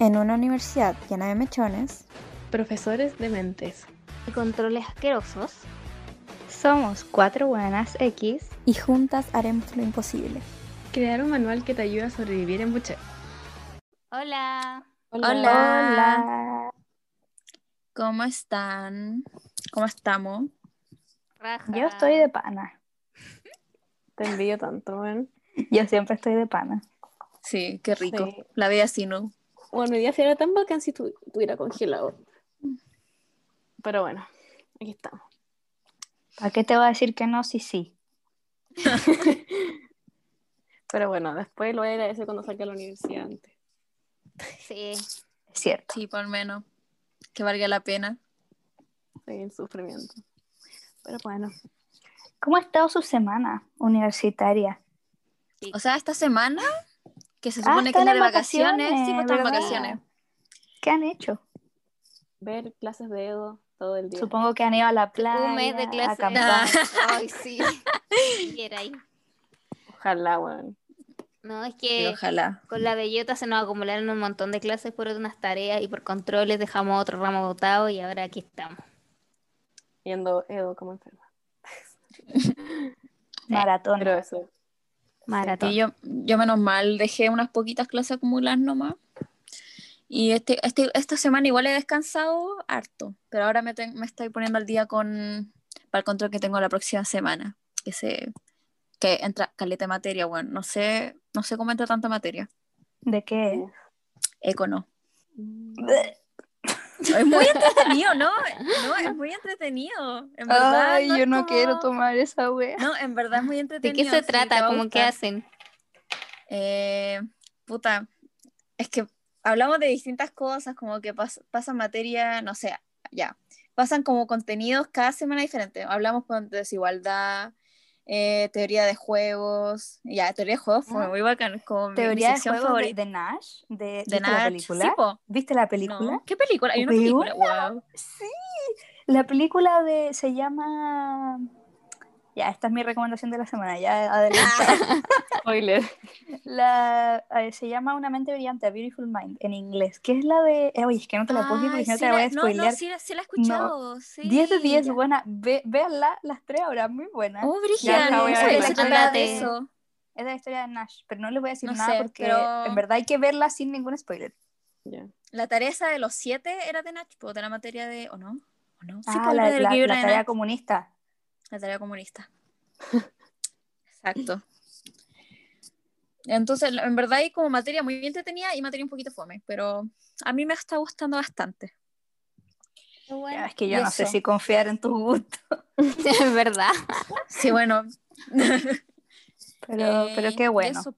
En una universidad llena de mechones, Profesores de mentes. y controles asquerosos. Somos cuatro buenas X. y juntas haremos lo imposible. Crear un manual que te ayude a sobrevivir en Buche. Hola. Hola. ¿Cómo están? ¿Cómo estamos? Raja. Yo estoy de pana. Te envidio tanto, weón. Yo siempre estoy de pana. Sí, qué rico. Sí. La vida así, ¿no? Bueno, mi día sí era tan bacán si tu- estuviera congelado. Pero bueno, aquí estamos. ¿Para qué te voy a decir que no? Sí, sí. Pero bueno, después lo voy a agradecer cuando salga a la universidad antes. Sí. Es cierto. Sí, por menos. Que valga la pena. Sí, el sufrimiento. Pero bueno, ¿Cómo ha estado su semana universitaria? O sea, esta semana, que se Ah, supone que es están de vacaciones, sí, pues están en vacaciones. ¿Qué han hecho? ver clases de Edo todo el día. Supongo que han ido a la playa, Un mes de a clase. acampar. Ay, sí. Ahí. Ojalá, weón. No, es que ojalá. con la bellota se nos acumularon un montón de clases por unas tareas y por controles dejamos otro ramo botado y ahora aquí estamos. Yendo Edo como enferma. Maratón. Pero eso. Maratón. Y yo, yo menos mal dejé unas poquitas clases acumular nomás. Y este, este, esta semana igual he descansado harto, pero ahora me, ten- me estoy poniendo al día con para el control que tengo la próxima semana, que se que entra caleta de materia, bueno, no sé, no sé cómo entra tanta materia. ¿De qué? Eco no. Mm. Es muy entretenido, ¿no? No, es muy entretenido. En verdad, Ay, no yo no como- quiero tomar esa wea. No, en verdad es muy ¿De entretenido. qué se trata? ¿Cómo que gustar. hacen? Eh, puta, es que hablamos de distintas cosas, como que pas- pasan materia, no sé, ya, pasan como contenidos cada semana diferente. Hablamos con desigualdad, eh, teoría de juegos, ya, teoría de juegos fue Ah. muy bacán, como mi, Teoría de juegos de, favorita. de Nash. De, De ¿Viste la película? sí. ¿Viste la película? No, ¿Qué película? Hay una película, wow. Sí, la película de se llama ya, esta es mi recomendación de la semana, ya adelante. Spoiler. La, eh, se llama Una mente brillante, A Beautiful Mind, en inglés, que es la de, eh, oye, es que no te la puedo decir porque no te la voy a la- no. No, sí, la- sí la he escuchado, sí. 10 de 10, ya. buena, Ve, véanla las tres horas, muy buena. Oh, la a no la se de eso. Es de la historia de Nash, pero no les voy a decir No nada sé, porque pero- en verdad hay que verla sin ningún spoiler. Ya. La tarea esa de los siete era de Nach, pues, de la materia de. ¿O no? ¿O no? Sí, ah, pues, la, la- la de tarea comunista. La tarea comunista. Exacto. Entonces, en verdad hay como materia muy entretenida y materia un poquito fome, pero a mí me está gustando bastante. Ya, es que yo no sé si confiar en tus gustos, Es verdad. Sí, bueno. pero, eh, pero qué bueno. eso.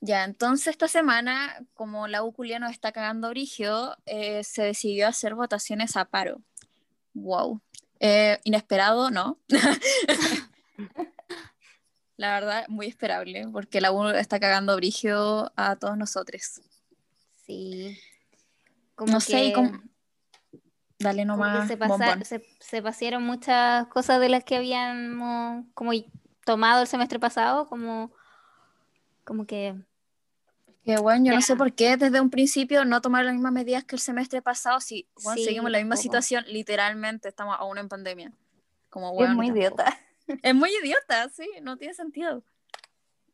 Ya, entonces esta semana, como la UCULIA nos está cagando brigio, eh, se decidió hacer votaciones a paro. Wow. Eh, inesperado, ¿no? la verdad, muy esperable, porque la U está cagando brigio a todos nosotros. Sí. Como No sé, que- como... Dale como que nomás, se, pasa- bombón. se, se pasaron muchas cosas de las que habíamos como tomado el semestre pasado, como, como que Que bueno, yo no sé por qué desde un principio no tomar las mismas medidas que el semestre pasado, si bueno, Sí, seguimos la misma tampoco. situación, literalmente estamos aún en pandemia. Como, es bueno, muy tampoco. idiota. Es muy idiota, sí, no tiene sentido.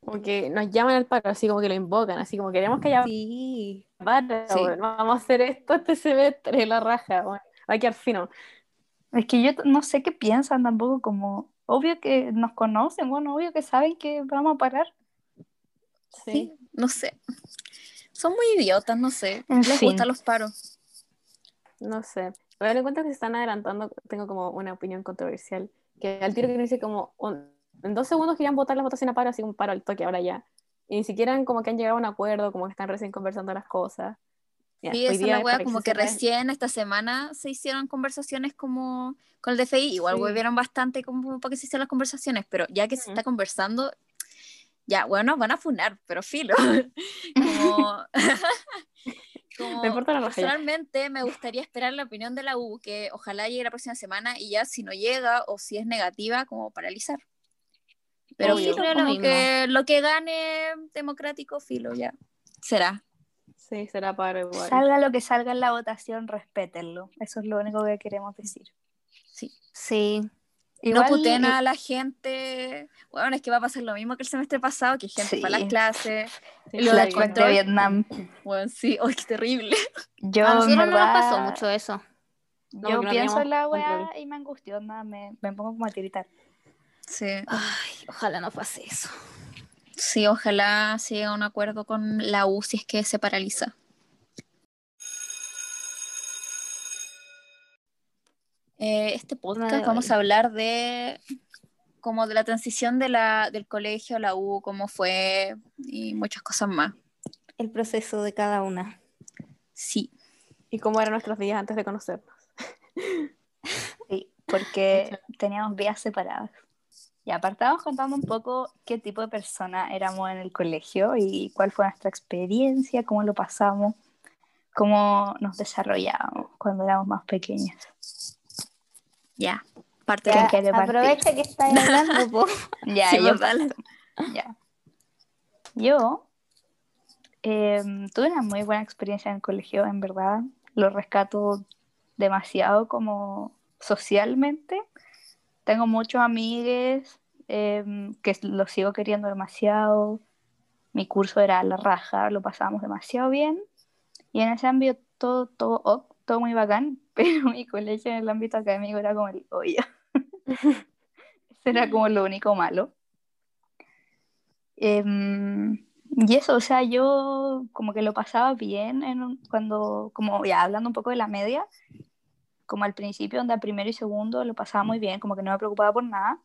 Como que nos llaman al paro, así como que lo invocan, así como queremos que haya sí. paro, Sí. vamos a hacer esto este semestre, la raja, weón. va a quedar fino. Es que yo no sé qué piensan tampoco, como obvio que nos conocen, bueno, obvio que saben que vamos a parar. Sí, no sé. Son muy idiotas, no sé. En Les fin. gustan los paros. No sé. Pero en cuenta que se están adelantando, tengo como una opinión controversial, que al tiro que dice como un- en dos segundos querían votar la votación a paro, así un paro al toque ahora ya. Y ni siquiera como que han llegado a un acuerdo, como que están recién conversando las cosas. Sí, esa es la como que recién esta semana se hicieron conversaciones como con el DFI, igual Sí. volvieron bastante como para que se hicieran las conversaciones, pero ya que se está conversando, ya, bueno, van a funar, pero filo. como, como Me importa la personalmente me gustaría esperar la opinión de la U, que ojalá llegue la próxima semana y ya si no llega o si es negativa, como paralizar. Pero Obvio. filo, como que lo que gane democrático, filo, ya. Será. Sí. Sí, será para igual. Salga lo que salga en la votación, respétenlo. Eso es lo único que queremos decir. Sí. Sí. No puteen a la gente. Bueno, es que va a pasar lo mismo que el semestre pasado, que gente Sí. para las clases. Sí, lo del de. Vietnam. Bueno, sí, ¡ay, qué terrible! Yo, a nosotros no nos pasó mucho eso. No, Yo pienso en la weá y me angustió, nada, me, me pongo como a tiritar. Sí, Ay, ojalá no pase eso. sí, ojalá se llegue a un acuerdo con la U si es que se paraliza. Eh, este podcast vamos a hablar de como de la transición de la, del colegio a la U, cómo fue y muchas cosas más. El proceso de cada una. Sí, Y cómo eran nuestros días antes de conocernos. Sí, porque teníamos vías separadas. Y aparte vamos contando un poco qué tipo de persona éramos en el colegio y cuál fue nuestra experiencia, cómo lo pasamos, cómo nos desarrollábamos cuando éramos más pequeños. Ya. Parte Ya, de aprovecha que estáis hablando, po. Ya, Sí, yo, ya. Yo em, tuve una muy buena experiencia en el colegio, en verdad. Lo rescato demasiado como socialmente. Tengo muchos amigues em, que los sigo queriendo demasiado. Mi curso era la raja, lo pasábamos demasiado bien. Y en ese ámbito todo, todo, ok, todo muy bacán, pero mi colegio en el ámbito académico era como el hoyo. Eso era como lo único malo. Em, y eso, o sea, yo como que lo pasaba bien en un- cuando, como ya hablando un poco de la media, como al principio, donde primero y segundo lo pasaba muy bien, como que no me preocupaba por nada.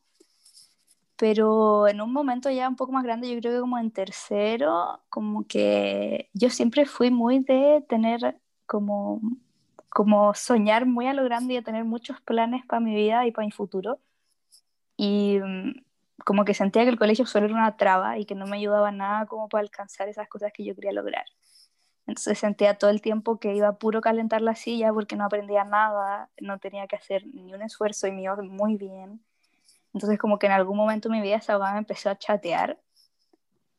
Pero en un momento ya un poco más grande, yo creo que como en tercero, como que yo siempre fui muy de tener como, como soñar muy a lo grande y de tener muchos planes para mi vida y para mi futuro. Y mm, como que sentía que el colegio solo era una traba y que no me ayudaba nada como para alcanzar esas cosas que yo quería lograr. Entonces sentía todo el tiempo que iba a puro calentar la silla porque no aprendía nada, no tenía que hacer ni un esfuerzo y me iba muy bien. Entonces como que en algún momento mi vida esa me empezó a chatear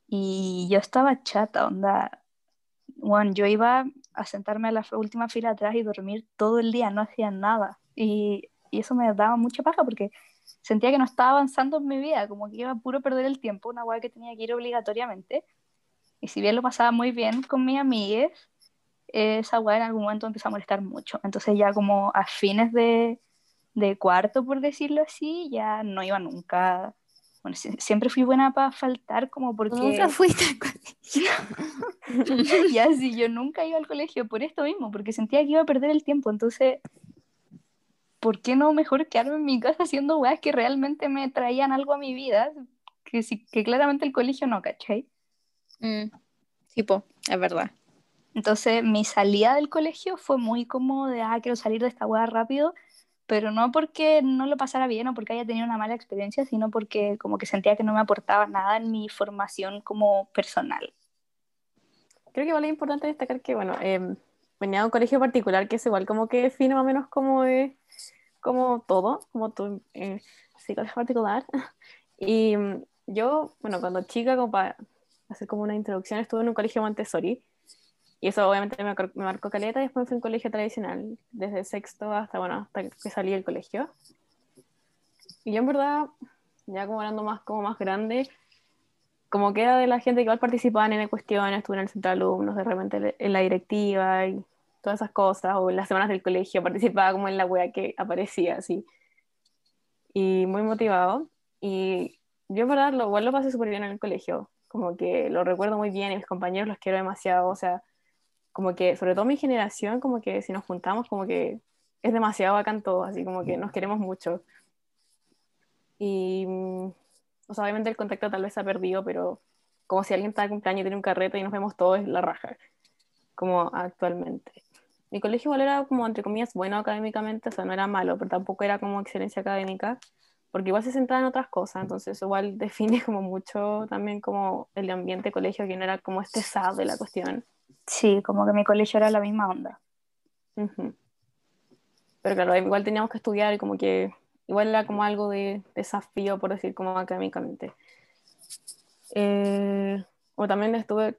y yo estaba chata, onda. Bueno, yo iba a sentarme a la última fila atrás y dormir todo el día, no hacía nada. Y, y eso me daba mucha paja porque sentía que no estaba avanzando en mi vida, como que iba a puro perder el tiempo, una weá que tenía que ir obligatoriamente. Y si bien lo pasaba muy bien con mis amigues, esa weá en algún momento empezó a molestar mucho. Entonces ya como a fines de, de cuarto, por decirlo así, ya no iba nunca. Bueno, si- siempre fui buena para faltar como porque... Nunca fuiste al colegio. ya sí, yo nunca iba al colegio por esto mismo, porque sentía que iba a perder el tiempo. Entonces, ¿por qué no mejor quedarme en mi casa haciendo weas que realmente me traían algo a mi vida? Que, sí, que claramente el colegio no, ¿cachai? Mm, sí, po, es verdad. Entonces, mi salida del colegio fue muy como de, ah, quiero salir de esta wea rápido, pero no porque no lo pasara bien o porque haya tenido una mala experiencia, sino porque como que sentía que no me aportaba nada en mi formación como personal. Creo que igual es importante destacar que, bueno, eh, venía de un colegio particular que es igual como que define más o menos como es, como todo, como tu eh, colegio particular. Y mm, yo, bueno, cuando chica, como para hacer como una introducción, estuve en un colegio Montessori. Y eso obviamente me, me marcó caleta. Y después fui a un colegio tradicional, desde sexto hasta, bueno, hasta que salí del colegio. Y yo en verdad, ya como hablando más, como más grande, como que era de la gente que igual participaban en cuestiones, estuve en el centro de alumnos, de repente en la directiva y todas esas cosas, o en las semanas del colegio, participaba como en la wea que aparecía, así. Y muy motivado. Y yo en verdad lo, igual lo pasé súper bien en el colegio, como que lo recuerdo muy bien y mis compañeros los quiero demasiado, o sea, como que sobre todo mi generación, como que si nos juntamos, como que es demasiado bacán todo, así como que nos queremos mucho. Y, mm, o sea, obviamente el contacto tal vez se ha perdido, pero como si alguien está de cumpleaños y tiene un carrete y nos vemos todos, es la raja, como actualmente. Mi colegio igual era como, entre comillas, bueno académicamente, o sea, no era malo, pero tampoco era como excelencia académica, porque igual se centraba en otras cosas, entonces igual define como mucho también como el ambiente colegio, que no era como estresado de la cuestión. Sí, como que mi colegio era la misma onda. Pero claro, igual teníamos que estudiar y como que igual era como algo de desafío, por decir, como académicamente. Eh, o también estuve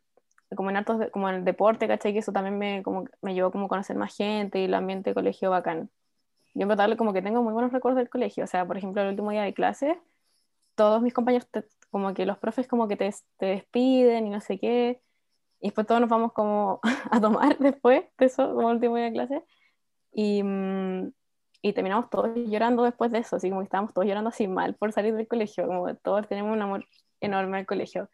como en hartos, de- como en el deporte, ¿cachai? Que eso también me, como, me llevó como a conocer más gente y el ambiente de colegio bacán. Yo en verdad como que tengo muy buenos recuerdos del colegio, o sea, por ejemplo, el último día de clase, todos mis compañeros, como que los profes como que te, te despiden y no sé qué, y después todos nos vamos como a tomar después de eso, como el último día de clase, y, mm, y terminamos todos llorando después de eso, así como que estábamos todos llorando así mal por salir del colegio, como todos tenemos un amor enorme al colegio.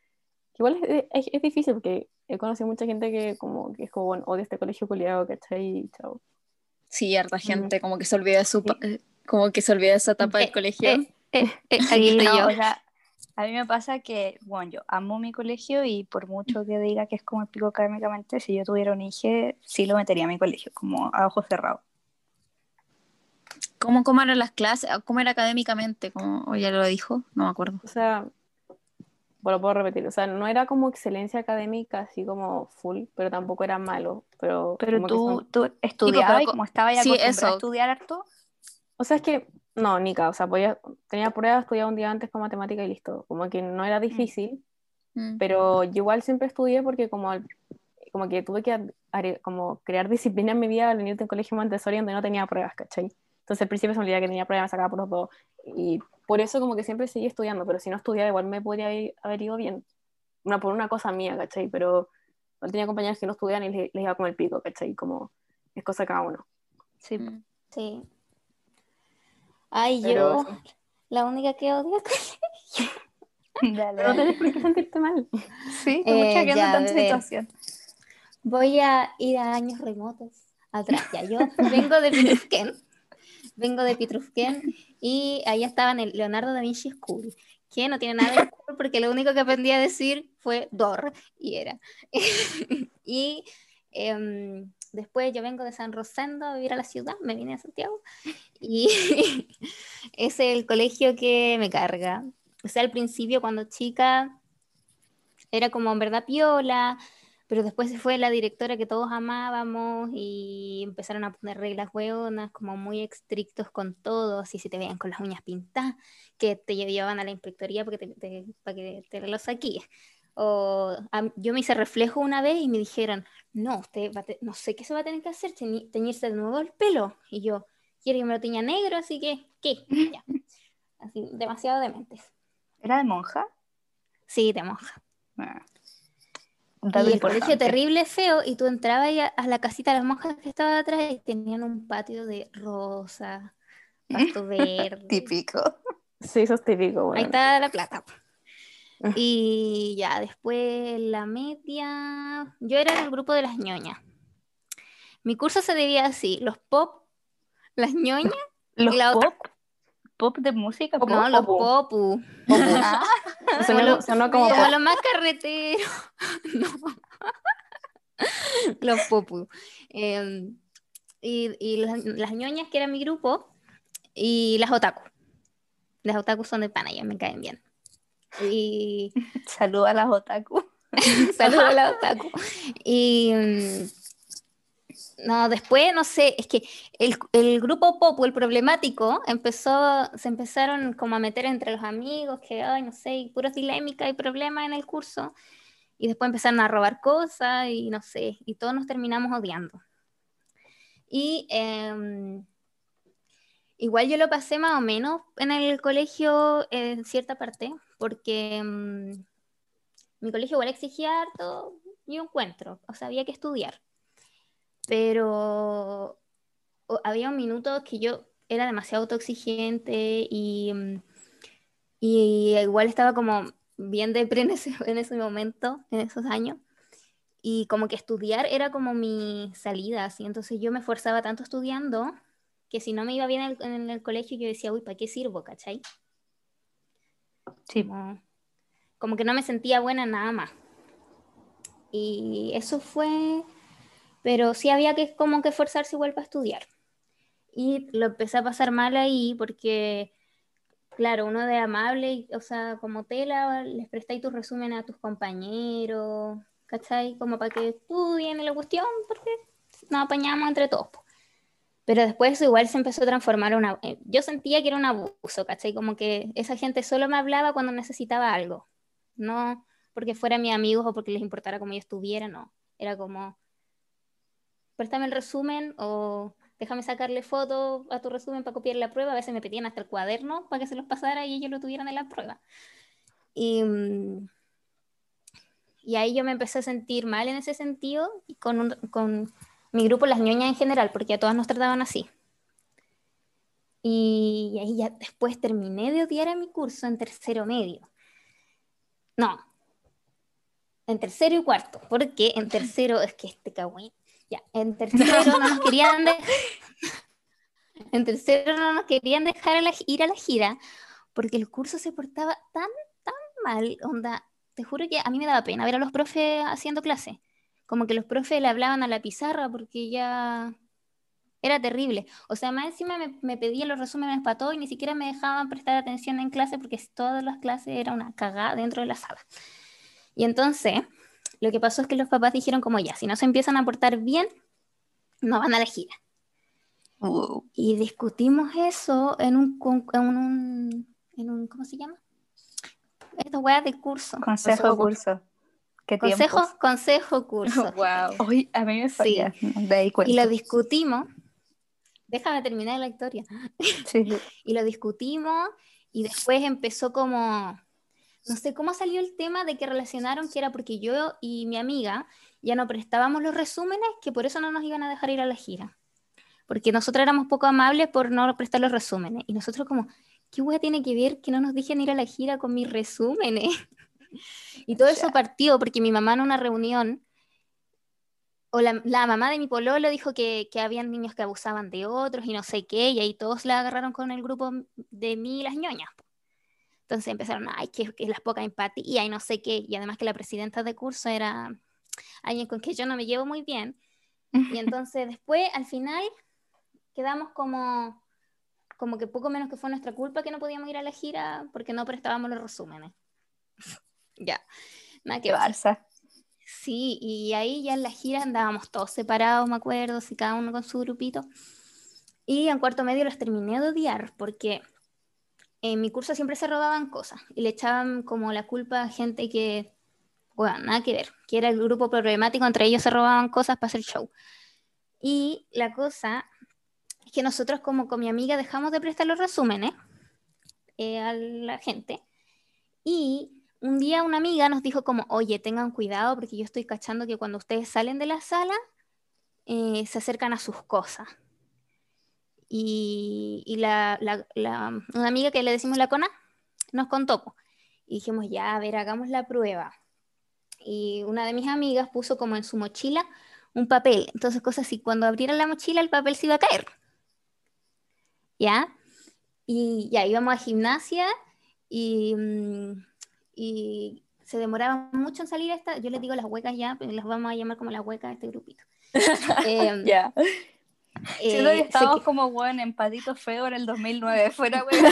Igual es, es, es difícil porque he conocido mucha gente que como que es como, bueno, odia este colegio culiado, ¿cachai? Y chao. Sí, harta gente como que se olvida de su pa- eh, como que se olvida de esa etapa del Eh, colegio. eh, eh, eh, Sí, aquí estoy no, yo. o sea, a mí me pasa que, bueno, yo amo mi colegio y por mucho que diga que es como el pico académicamente, si yo tuviera un hijo, sí lo metería a mi colegio, como a ojos cerrados. ¿Cómo, cómo eran las clases? ¿Cómo era académicamente? ¿Cómo, ya lo dijo? No me acuerdo. O sea, bueno, puedo repetir, o sea, no era como excelencia académica, así como full, pero tampoco era malo, pero... Pero tú, son- tú estudiabas y co- como estaba ya sí, acostumbrada eso. a estudiar harto, O sea, es que, no, Nica, o sea, podía, tenía pruebas, estudiaba un día antes para matemática y listo, como que no era difícil, Mm. pero yo igual siempre estudié porque como, al- como que tuve que como crear disciplina en mi vida al venir de un colegio Montessori donde no tenía pruebas, ¿cachai? Entonces al principio se me olvidaba que tenía pruebas, me sacaba por los dos, y por eso como que siempre seguí estudiando, pero si no estudiaba igual me podría haber, haber ido bien, una, por una cosa mía, ¿cachai? Pero igual tenía compañeros que no estudiaban y les, les iba como el pico, ¿cachai? Como es cosa de cada uno. sí. Mm. Sí. Ay, Pero yo, eso. la única que odio. Dale, Pero no dale. tenés por qué sentirte mal. Sí, Eh, mucha anda en a ver. situación. Voy a ir a años remotos atrás. Ya, yo vengo de Pitrufquén. Vengo de Pitrufquén y ahí estaba en el Leonardo da Vinci School, que no tiene nada de cool porque lo único que aprendí a decir fue Dor y era. y em, después yo vengo de San Rosendo a vivir a la ciudad, me vine a Santiago y es el colegio que me carga. O sea, al principio cuando chica era como en verdad piola, pero después se fue la directora que todos amábamos y empezaron a poner reglas hueonas, como muy estrictos con todos, y si te veían con las uñas pintadas, que te llevaban a la inspectoría para que te, te- para que te lo saquíes. O a- yo me hice reflejo una vez y me dijeron, no, usted va a te- no sé qué se va a tener que hacer, teñi- teñirse de nuevo el pelo. Y yo, quiero que me lo teña negro, así que, ¿qué? Ya. Así, demasiado dementes. ¿Era de monja? Sí, de monja. Ah. Y el colegio terrible feo, y tú entrabas a, a la casita de las monjas que estaba atrás y tenían un patio de rosa, pasto verde. Típico. Sí, eso es típico, Ahí está la plata. Ah. Y ya, después la media. Yo era del grupo de las ñoñas. Mi curso se debía así: los pop, las ñoñas, ¿Los la pop? otra- ¿Pop de música? Pop. no, ¿Pop? los popu. popu. Ah, Sonó, Como sonó como los más carreteros. No. Los popu. Eh, y y las, las ñoñas, que era mi grupo, y las otaku. Las otaku son de pana, ya me caen bien. Y Saluda a las otaku. saludos a las otaku. Y mm, no, después, no sé, es que el, el grupo popu, el problemático, empezó, se empezaron como a meter entre los amigos, que, ay, no sé, y puros dilémicas y problemas en el curso. Y después empezaron a robar cosas y no sé, y todos nos terminamos odiando. Y em, igual yo lo pasé más o menos en el colegio en cierta parte, porque em, mi colegio igual exigía harto, yo encuentro, o sea, había que estudiar. Pero o- había un minuto que yo era demasiado autoexigente y, mm, y igual estaba como bien depre en ese, en ese momento, en esos años. Y como que estudiar era como mi salida, así. Entonces yo me esforzaba tanto estudiando que si no me iba bien en el, en el colegio, yo decía, uy, ¿para qué sirvo, cachai? Sí. Como, como que no me sentía buena en nada más. Y eso fue, pero sí había que como que esforzarse igual para estudiar. Y lo empecé a pasar mal ahí porque, claro, uno de amable, o sea, como tela, les prestáis tus resúmenes a tus compañeros, ¿cachai? Como para que estudien la cuestión, porque nos apañamos entre todos. po. Pero después eso igual se empezó a transformar una... eh, Yo sentía que era un abuso, ¿cachai? Como que esa gente solo me hablaba cuando necesitaba algo. No, porque fueran mis amigos o porque les importara cómo yo estuviera, no. Era como, préstame el resumen o déjame sacarle fotos a tu resumen para copiar la prueba. A veces me pedían hasta el cuaderno para que se los pasara y ellos lo tuvieran en la prueba. Y, mm, y ahí yo me empecé a sentir mal en ese sentido y con, un- con mi grupo, las ñoñas en general, porque a todas nos trataban así. Y, ahí ya después terminé de odiar a mi curso en tercero medio. No, en tercero y cuarto, porque en tercero es que este cagüín. Ya, en tercero no nos querían dejar. En tercero no nos querían dejar a la- ir a la gira porque el curso se portaba tan, tan mal. Onda, te juro que a mí me daba pena ver a los profes haciendo clase. Como que los profes le hablaban a la pizarra porque ya era terrible. O sea, más encima me, me pedían los resúmenes para todo y ni siquiera me dejaban prestar atención en clase porque todas las clases era una cagada dentro de la sala. Y entonces, lo que pasó es que los papás dijeron como ya, si no se empiezan a portar bien, no van a la gira. Wow. Y discutimos eso en un, en un, en un ¿cómo se llama? Esta weá de curso. Consejo de curso. ¿Qué Consejo, tiempos? consejo curso. wow. Hoy a mí me falla. De ahí cuento. Y lo discutimos. Déjame terminar la historia. Sí, sí. y lo discutimos y después empezó como, no sé cómo salió el tema de que relacionaron que era porque yo y mi amiga ya no prestábamos los resúmenes, que por eso no nos iban a dejar ir a la gira. Porque nosotros éramos poco amables por no prestar los resúmenes. Y nosotros como, ¿qué hueá tiene que ver que no nos dejen ir a la gira con mis resúmenes? y todo eso partió porque mi mamá en una reunión o la, la mamá de mi pololo dijo que, que habían niños que abusaban de otros y no sé qué, y ahí todos la agarraron con el grupo de mí y las ñoñas. Entonces empezaron, ay, que, que la poca empatía y no sé qué, y además que la presidenta de curso era alguien con que yo no me llevo muy bien. Y entonces después, al final, quedamos como, como que poco menos que fue nuestra culpa que no podíamos ir a la gira porque no prestábamos los resúmenes. Ya, nada que. Barça. Sí, y ahí ya en la gira andábamos todos separados, me acuerdo, sí, cada uno con su grupito. Y en cuarto medio los terminé de odiar porque en mi curso siempre se robaban cosas y le echaban como la culpa a gente que, bueno, nada que ver, que era el grupo problemático, entre ellos se robaban cosas para hacer show. Y la cosa es que nosotros como con mi amiga dejamos de prestar los resúmenes eh, a la gente y un día una amiga nos dijo como, oye, tengan cuidado porque yo estoy cachando que cuando ustedes salen de la sala, eh, se acercan a sus cosas. Y, y la, la- una amiga que le decimos la cona nos contó. Y dijimos, ya, a ver, hagamos la prueba. Y una de mis amigas puso como en su mochila un papel. Entonces, cosas así, cuando abrieran la mochila, el papel se iba a caer. ¿Ya? Y ya íbamos a gimnasia y, mm, y se demoraba mucho en salir esta. Yo les digo las huecas ya, pero las vamos a llamar como las huecas de este grupito. Em, Ya. eh, Siento que se estábamos que- como, weón, en Patito Feo en el 2009. Fuera, weón.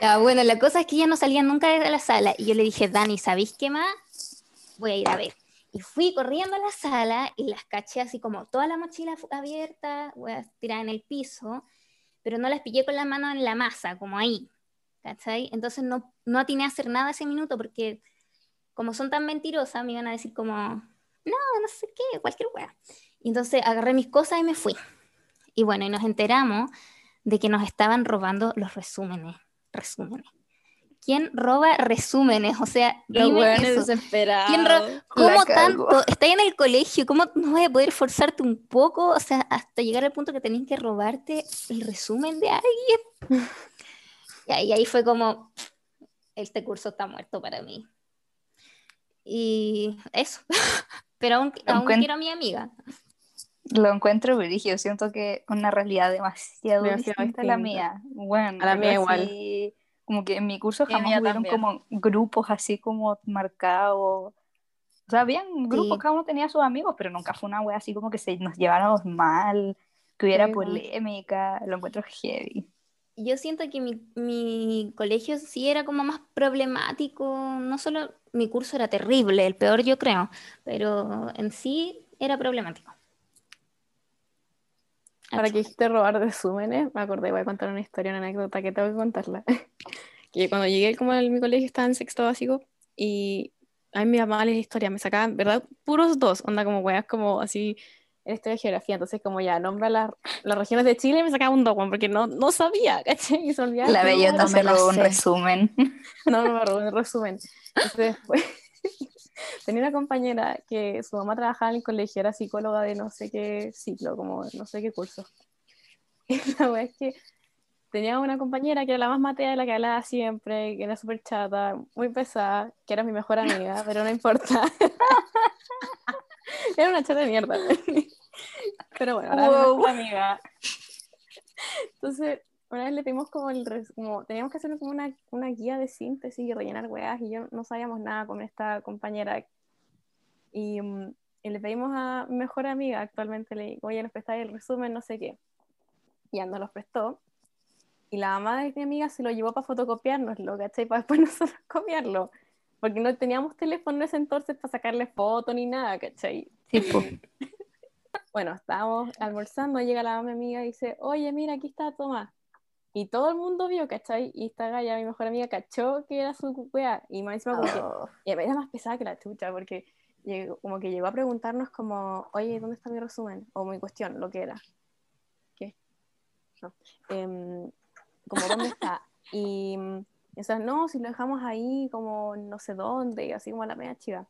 Ah, bueno, la cosa es que ellas no salían nunca de la sala. Y yo le dije, Dani, ¿sabéis qué más? Voy a ir a ver. Y fui corriendo a la sala y las caché así como toda la mochila abierta, voy a tirar en el piso, pero no las pillé con la mano en la masa, como ahí. ¿Cachai? Entonces no, no atiné a hacer nada ese minuto porque como son tan mentirosas, me iban a decir como, no, no sé qué, cualquier wea. Y entonces agarré mis cosas y me fui. Y bueno, y nos enteramos de que nos estaban robando los resúmenes. Resúmenes. ¿Quién roba resúmenes? O sea, dime eso. desesperados. ¿Quién ro- ¿Cómo tanto? Estás en el colegio, ¿cómo no vas a poder forzarte un poco? O sea, hasta llegar al punto que tenés que robarte el resumen de alguien. Y ahí, ahí fue como, este curso está muerto para mí. Y eso. Pero aún, aún quiero a mi amiga. Lo encuentro brígido. Siento que una realidad demasiado, Demasiado distinta a la mía. Bueno, A la mía igual. así, como que en mi curso jamás hubieron como grupos así como marcados. O sea, habían grupos, Sí. cada uno tenía sus amigos, pero nunca fue una wea así como que se nos lleváramos mal, que hubiera Sí, polémica. Lo encuentro heavy. Yo siento que mi, mi colegio sí era como más problemático, no solo mi curso era terrible, el peor yo creo, pero en sí era problemático. Ahora que dijiste robar resúmenes, me acordé, voy a contar una historia, una anécdota que tengo que contarla. que cuando llegué como a mi colegio estaba en sexto básico y a mí me llamaban las historias, me sacaban, ¿verdad? Puros dos, onda como weas como así en historia de geografía, entonces como ya nombra las, las regiones de Chile me sacaba un weón, porque no, no sabía, ¿cachai? Y se olvidaba La no bellota se la robó un resumen. no, no me robó un resumen. Entonces, después, tenía una compañera que su mamá trabajaba en el colegio, era psicóloga de no sé qué ciclo, como no sé qué curso. Y la wea es que tenía una compañera que era la más matea de la que hablaba siempre, que era súper chata, muy pesada, que era mi mejor amiga, pero no importa. era una chata de mierda. Pero bueno, Wow. amiga. Entonces, una vez le pedimos como el res- como teníamos que hacer como una, una guía de síntesis y rellenar weas y yo no sabíamos nada con esta compañera y, mm, y le pedimos a mi mejor amiga actualmente le digo oye nos prestáis el resumen no sé qué y ya nos los prestó y la mamá de mi amiga se lo llevó para fotocopiárnoslo ¿cachai? para después nosotros copiarlo porque no teníamos teléfono en ese entonces para sacarle foto ni nada ¿cachai? Sí, po. Bueno, estábamos almorzando, llega la mamá amiga y dice, oye, mira, aquí está Tomás. Y todo el mundo vio, ¿cachai? Y esta galla, mi mejor amiga, cachó que era su wea. Y más encima que, Oh. y era más pesada que la chucha, porque llegó- como que llegó a preguntarnos como, oye, ¿dónde está mi resumen? O mi cuestión, lo que era. ¿Qué? No. Em, como, ¿dónde está? Y, y o sea, no, si lo dejamos ahí, como no sé dónde, así como a la media chiva.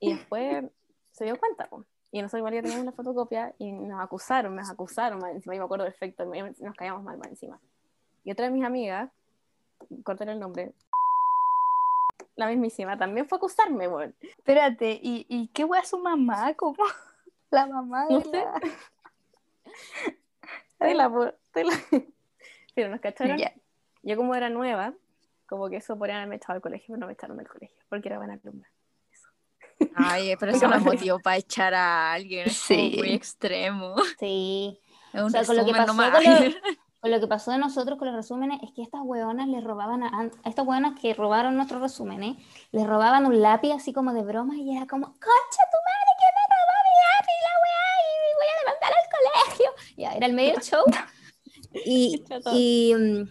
Y después se dio cuenta, po. Y nosotros igual ya teníamos la fotocopia y nos acusaron, nos acusaron más encima, yo me acuerdo perfecto, nos caíamos mal más encima. Y otra de mis amigas, corten el nombre, la mismísima, también fue a acusarme, weón. Espérate, ¿y, y qué wea su mamá? ¿Cómo? La mamá de No sé. la-. Pero nos cacharon. Yo como era nueva, como que eso podrían haberme echado del colegio, pero no me echaron del colegio, porque era buena alumna. Ay, pero eso no es motivo para echar a alguien, es Sí. muy extremo. Sí. Es un O sea, con lo que pasó nomás. con lo- Con lo que pasó de nosotros con los resúmenes es que estas hueonas le robaban a, a estas hueonas que robaron nuestros resúmenes, les robaban un lápiz así como de broma y era como, concha tu madre, que me robó mi lápiz, la weá, y voy a demandar al colegio. Ya, era el medio show. Y, y, mm,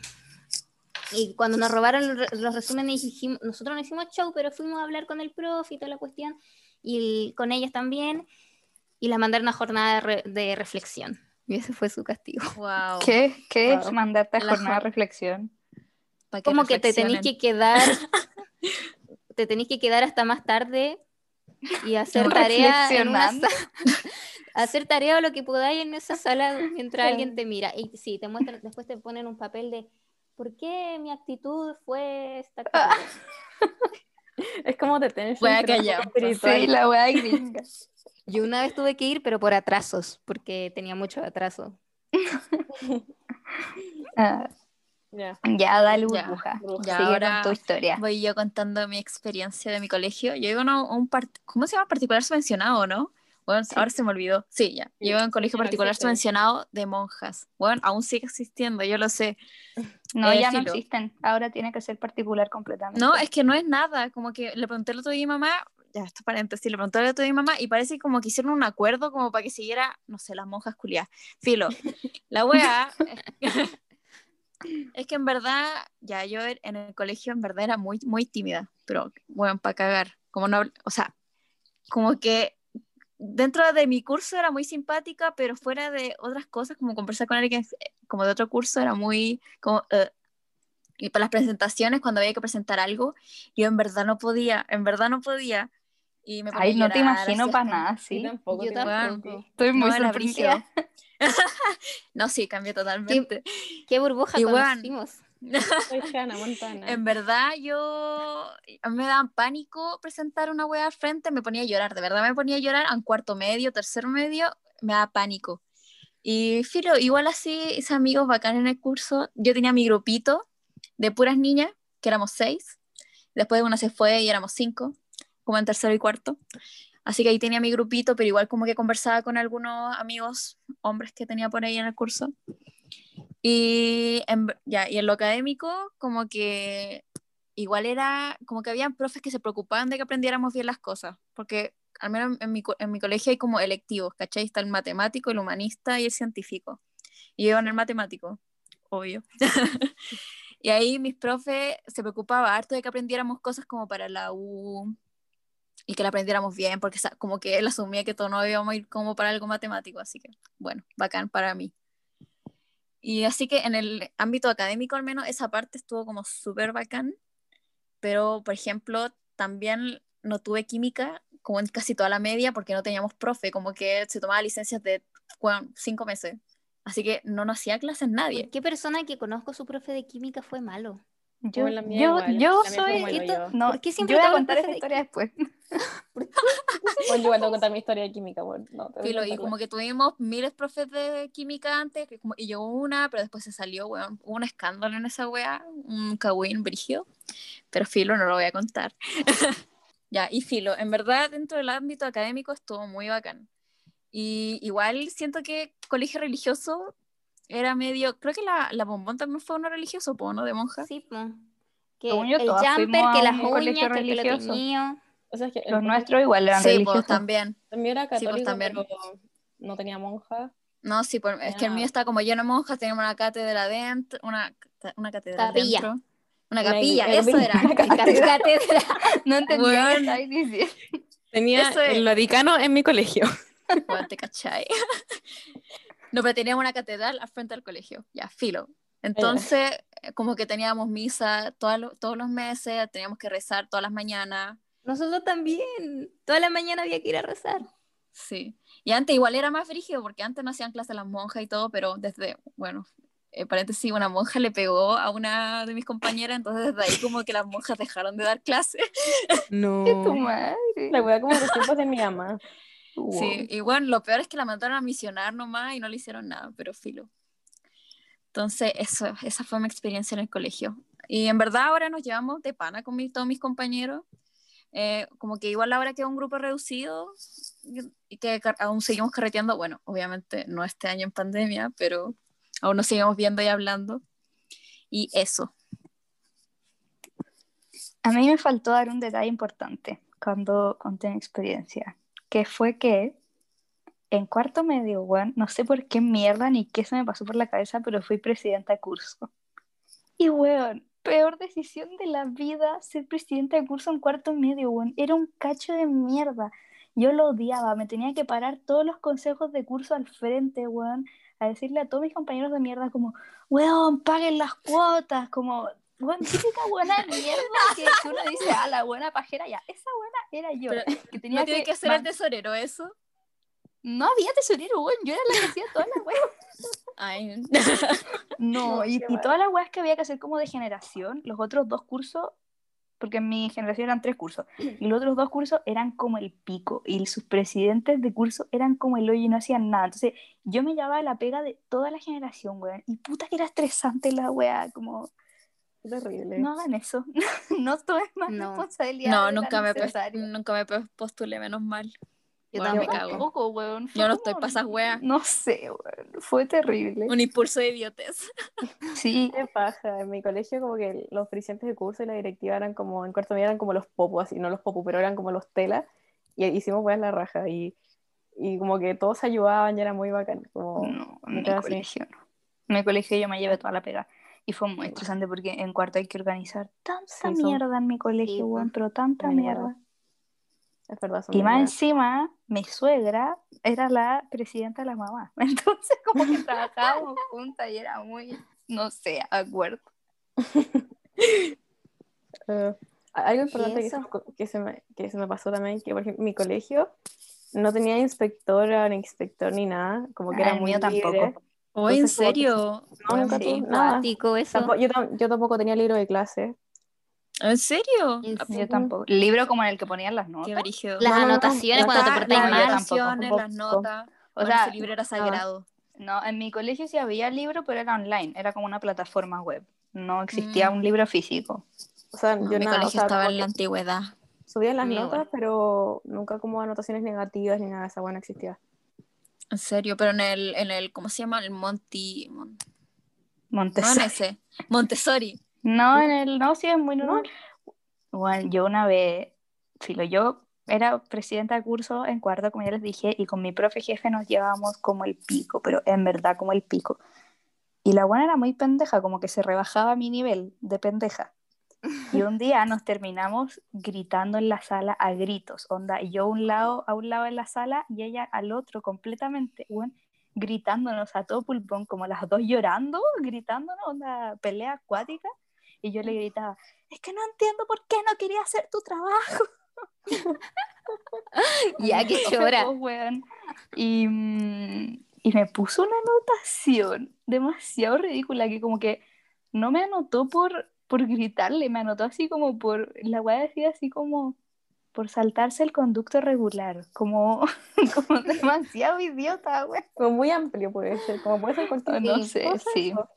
y cuando nos robaron los re- los resúmenes, dijimos, nosotros no hicimos show, pero fuimos a hablar con el profe y toda la cuestión, y con ellas también, y las mandaron a jornada de, re- de reflexión. Y ese fue su castigo. Wow. ¿Qué, qué es Wow. mandarte a La jornada de reflexión? Como que te tenéis reflexionen. que quedar te tenéis que quedar hasta más tarde y hacer tarea en una hacer tarea o lo que podáis en esa sala mientras alguien te mira y sí te muestran después te ponen un papel de ¿por qué mi actitud fue esta actitud?". Es como pero un callao. poco espiritual. Sí, la wea gringa. yo una vez tuve que ir pero por atrasos porque tenía mucho atraso Ah, Ya. ya, dale Ya, burbuja. ya, Sigue ahora tu historia. Voy yo contando mi experiencia de mi colegio. Yo iba a un part- ¿cómo se llama? Particular subvencionado, ¿no? Bueno, ahora se me olvidó. Sí, ya. Sí, a un colegio no particular existe. subvencionado de monjas. Bueno, aún sigue existiendo, yo lo sé. No, Eh, ya no filo. existen. Ahora tiene que ser particular completamente. No, es que no es nada. Como que le pregunté el otro día a mi mamá, ya, esto es paréntesis, le pregunté el otro día a mi mamá y parece como que hicieron un acuerdo como para que siguiera, no sé, las monjas culiadas. Filo. La wea es que en verdad, ya yo er- en el colegio en verdad era muy, muy tímida, pero bueno, para cagar. Como no, o sea, como que dentro de mi curso era muy simpática, pero fuera de otras cosas, como conversar con alguien eh, como de otro curso, era muy como... eh, y para las presentaciones, cuando había que presentar algo, yo en verdad no podía, en verdad no podía. Y me Ay, no te imagino para hasta- nada, Yo sí. tampoco. Yo tampoco. Estoy muy No, sorprendida. no, sí, cambió totalmente. qué burbuja Igual. conocimos En verdad, yo me daban pánico presentar una wea al frente, me ponía a llorar, de verdad me ponía a llorar, en cuarto medio, tercer medio, me daba pánico. Y filo, igual así, hice amigos bacán en el curso. Yo tenía mi grupito de puras niñas, que éramos seis. Después una se fue y éramos cinco, como en tercero y cuarto. Así que ahí tenía mi grupito, pero igual como que conversaba con algunos amigos hombres que tenía por ahí en el curso. Y en, ya, y en lo académico, como que igual era, como que habían profes que se preocupaban de que aprendiéramos bien las cosas, porque al menos en mi, en mi colegio hay como electivos, ¿cachai? Está el matemático, el humanista y el científico. Y yo en el matemático, obvio. Y ahí mis profes se preocupaba harto de que aprendiéramos cosas como para la U y que la aprendiéramos bien, porque como que él asumía que todos no íbamos a ir como para algo matemático, así que bueno, bacán para mí. Y así que en el ámbito académico al menos esa parte estuvo como súper bacán, pero por ejemplo también no tuve química como en casi toda la media porque no teníamos profe, como que se tomaba licencias de bueno, cinco meses. Así que no nos hacía clases nadie. ¿Qué persona que conozco su profe de química fue malo? Yo, mía yo, igual, yo soy. como el hoyo. No, ¿Por qué siempre yo voy a contar esa de historia después. Bueno, yo tengo que contar mi historia de química, bueno, no, Filo, y como que tuvimos miles profes de química antes, que como, y llegó una, pero después se salió, weón. Hubo un escándalo en esa wea, un cagüín brígido, pero Filo no lo voy a contar. ya, y Filo, en verdad dentro del ámbito académico estuvo muy bacán. Y igual siento que colegio religioso era medio, creo que la, la bombón también fue uno religioso, po, ¿no? De monja. Sí, po. Que el jumper, que a las uñas, que el pelo religioso. teñido. O sea, es que el Los profe nuestros igual eran Sí, religiosos. pues también. también era Sí, pues, católico, también. pero no tenía monja. No, sí, por- es que el mío está como lleno de monjas, teníamos una cátedra dentro, una, una catedral Capilla. dentro. Una capilla, iglesia. eso era. Una Cátedra. No entendía diciendo. Tenía Eso es. el Vaticano en mi colegio. Bueno, te cachai. No, pero teníamos una catedral al frente del colegio, ya, filo. Entonces, eh, como que teníamos misa lo- todos los meses, teníamos que rezar todas las mañanas, Nosotros también. Toda la mañana había que ir a rezar. sí. Y antes igual era más frígido, porque antes no hacían clases las monjas y todo, pero desde, bueno, eh, paréntesis, una monja le pegó a una de mis compañeras, entonces desde ahí como que las monjas dejaron de dar clases. No. Tu madre. La wea como los tiempos de mi mamá. Sí, y bueno, lo peor es que la mandaron a misionar nomás y no le hicieron nada, pero filo. Entonces, eso, esa fue mi experiencia en el colegio. Y en verdad ahora nos llevamos de pana con mi- todos mis compañeros. Eh, como que igual ahora queda un grupo reducido y- que aún seguimos carreteando. Bueno, obviamente no este año en pandemia, pero aún nos seguimos viendo y hablando. Y eso. A mí me faltó dar un detalle importante cuando conté mi experiencia, que fue que en cuarto medio, weón, no sé por qué mierda ni qué se me pasó por la cabeza, pero fui presidenta de curso. Y weón, peor decisión de la vida ser presidenta de curso en cuarto medio, weón. Era un cacho de mierda. Yo lo odiaba, me tenía que parar todos los consejos de curso al frente, weón, a decirle a todos mis compañeros de mierda como, weón, paguen las cuotas, como, weón, típica buena mierda que, que uno dice, ah, la buena pajera, ya, esa buena era yo, Pero que tenía ¿No tiene que ser man- el tesorero eso? No había tesorero, weón, yo era la que hacía todas las weas. Ay, No, No, y, y todas las weas que había que hacer como de generación, los otros dos cursos, porque en mi generación eran tres cursos, y los otros dos cursos eran como el pico, y sus presidentes de curso eran como el hoyo y no hacían nada. Entonces, yo me llevaba la pega de toda la generación, weón, y puta que era estresante la wea, como, Terrible. no hagan eso, no tomen más No. responsabilidad. no, nunca me, nunca me pos- postulé, menos mal. Yo Bueno, me tampoco. cago. Weón, Yo no estoy para esas weas. No sé, weón, fue terrible. Un impulso de idiotez. Sí, Qué paja. En mi colegio como que los presidentes de curso y la directiva eran como, en cuarto medio eran como los popos, así, no los popos, pero eran como los telas. Y hicimos weas la raja. Y, y como que todos se ayudaban y era muy bacán. Como, No, en mi colegio no. En mi colegio yo me llevé toda la pega. Y fue muy estresante porque en cuarto hay que organizar tanta Sí, mierda en mi colegio, po. pero tanta mierda. es verdad. son Y más encima, mi suegra era la presidenta de la mamá. Entonces, como que trabajábamos juntas y era muy, no sé, acuerdo. Eh, algo importante que se, que, se me, que se me pasó también, que por ejemplo, mi colegio no tenía inspectora, ni inspector, ni nada, como que Ah, era muy mío tampoco. Oh, ¿en Entonces, serio? No, nunca Sí, tuve nada. Cuático eso. Tampo- yo, tam- yo tampoco tenía libro de clase. ¿En serio? ¿En Ah, serio? Yo tampoco. El libro como en el que ponían las notas. Las No, no, no, anotaciones no cuando te portáis las yo anotaciones, notas. O sea, ese libro era sagrado. No, en mi colegio sí había libro, pero era online, era como una plataforma web. No existía Mm. un libro físico. O sea, No, yo mi nada, o colegio sea, estaba en la antigüedad. subían las notas, pero nunca como anotaciones negativas ni nada de esa buena existía. En serio, pero en el, en el ¿cómo se llama? El Monti... Mon- No en Montessori. ese. Montessori. No, en el no, sí es muy normal. Bueno, yo una vez, filo, yo era presidenta de curso en cuarto, como ya les dije, y con mi profe jefe nos llevábamos como el pico, pero en verdad como el pico. Y la buena era muy pendeja, como que se rebajaba mi nivel de pendeja. Y un día nos terminamos gritando en la sala a gritos, onda, yo a un lado, a un lado en la sala y ella al otro completamente, bueno, gritándonos a todo pulpón, como las dos llorando, gritándonos, onda, pelea acuática. Y yo le gritaba, es que no entiendo por qué no quería hacer tu trabajo. Ya que llora. Oh. Y, mm, y me puso una anotación demasiado ridícula que como que no me anotó por, por gritarle, me anotó así como por, la weá decía así como por saltarse el conducto regular, como, como demasiado idiota, weón. Como muy amplio puede ser, como puede ser cortito. No sé, ¿cómo es sí. eso?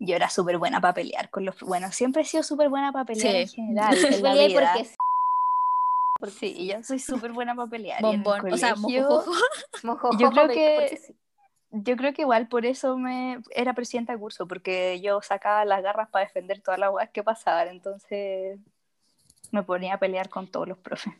Yo era súper buena para pelear con los... Bueno, siempre he sido súper buena para pelear Sí. en general. en la vida. porque Sí, yo soy súper buena para pelear. y en el Bombón, o sea, mojojojo. mojojojo, Yo creo porque- que- porque sí. Yo creo que igual por eso me era presidenta de curso, porque yo sacaba las garras para defender todas las weas que pasaban, entonces me ponía a pelear con todos los profes.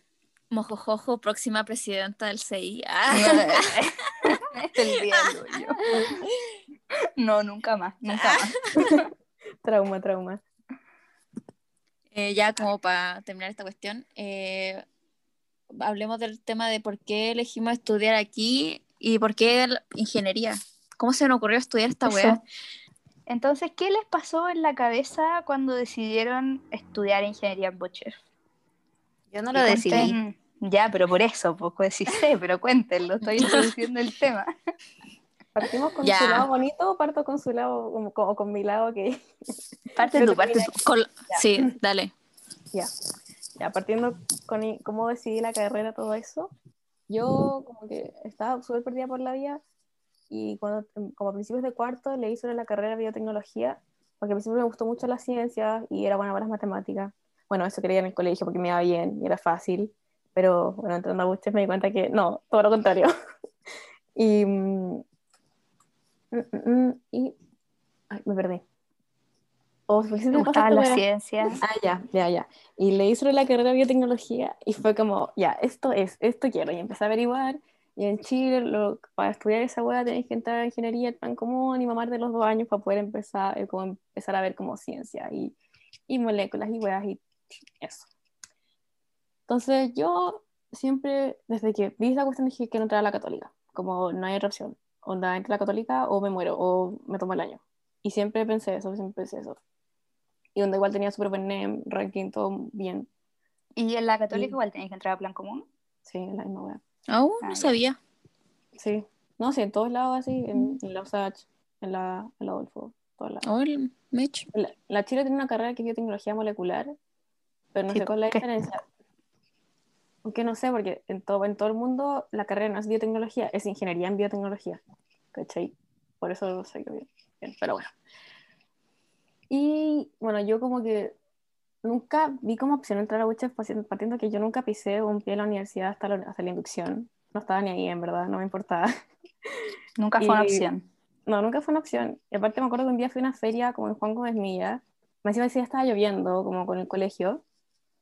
Mojojojo, próxima presidenta del CI. Ah. El diablo, yo. No, nunca más, nunca más. Trauma, trauma. Eh, ya como para terminar esta cuestión, eh, hablemos del tema de por qué elegimos estudiar aquí y por qué ingeniería. ¿Cómo se nos ocurrió estudiar esta wea? Entonces, ¿qué les pasó en la cabeza cuando decidieron estudiar ingeniería en Bochef? Yo no lo decidí. cuenten- Ya, pero por eso, poco decís sé, pero cuéntenlo, estoy introduciendo el tema. Partimos con Ya. su lado bonito o parto con su lado, como, como con mi lado que Parte tú, parte tú. Col- sí, dale. Ya, ya partiendo con cómo decidí la carrera, todo eso, yo como que estaba súper perdida por la vida y cuando, em, como a principios de cuarto, leí sobre la carrera de biotecnología, porque a principio me gustó mucho la ciencia y era buena para las matemáticas. Bueno, eso quería en el colegio porque me iba bien y era fácil, pero bueno, entrando a Buches me di cuenta que no, todo lo contrario. y, mm, mm, mm, y, ay, me perdí. O ¿Te me gustaba la ciencia? Ah, ya, ya, ya. Y leí sobre la carrera de biotecnología y fue como, ya, esto es, esto quiero. Y empecé a averiguar. Y en Chile, lo- para estudiar esa hueá tenés que entrar a ingeniería, el plan común y mamar de los dos años para poder empezar, eh, como empezar a ver como ciencia y, y moléculas y hueás y eso. Entonces yo siempre, desde que vi esa cuestión, dije que quiero entrar a la católica. Como no hay otra opción. Onda, entro a la católica o me muero o me tomo el año. Y siempre pensé eso, siempre pensé eso y donde igual tenía súper buen NEM, ranking, todo bien. ¿Y en la católica igual tenéis que entrar a plan común? Sí, en la misma wea. Aún Ah, no ya. sabía. Sí, no, sí, en todos lados así, en, en la USACH, en la, en la Adolfo, todos lados. Oh, el Mitch. La, la Chile tiene una carrera que es biotecnología molecular, pero no Sí, sé cuál es la diferencia. Aunque no sé, porque en todo, en todo el mundo la carrera no es biotecnología, es ingeniería en biotecnología. ¿Cachai? Por eso lo sé que bien, bien, pero bueno. Y bueno, yo como que nunca vi como opción entrar a UCHEF partiendo que yo nunca pisé un pie en la universidad hasta la, hasta la inducción. No estaba ni ahí, en verdad, no me importaba. Nunca fue una Y- opción. No, nunca fue una opción. Y aparte me acuerdo que un día fui a una feria como en Juan Gómez Milla. Me decía estaba lloviendo, como con el colegio.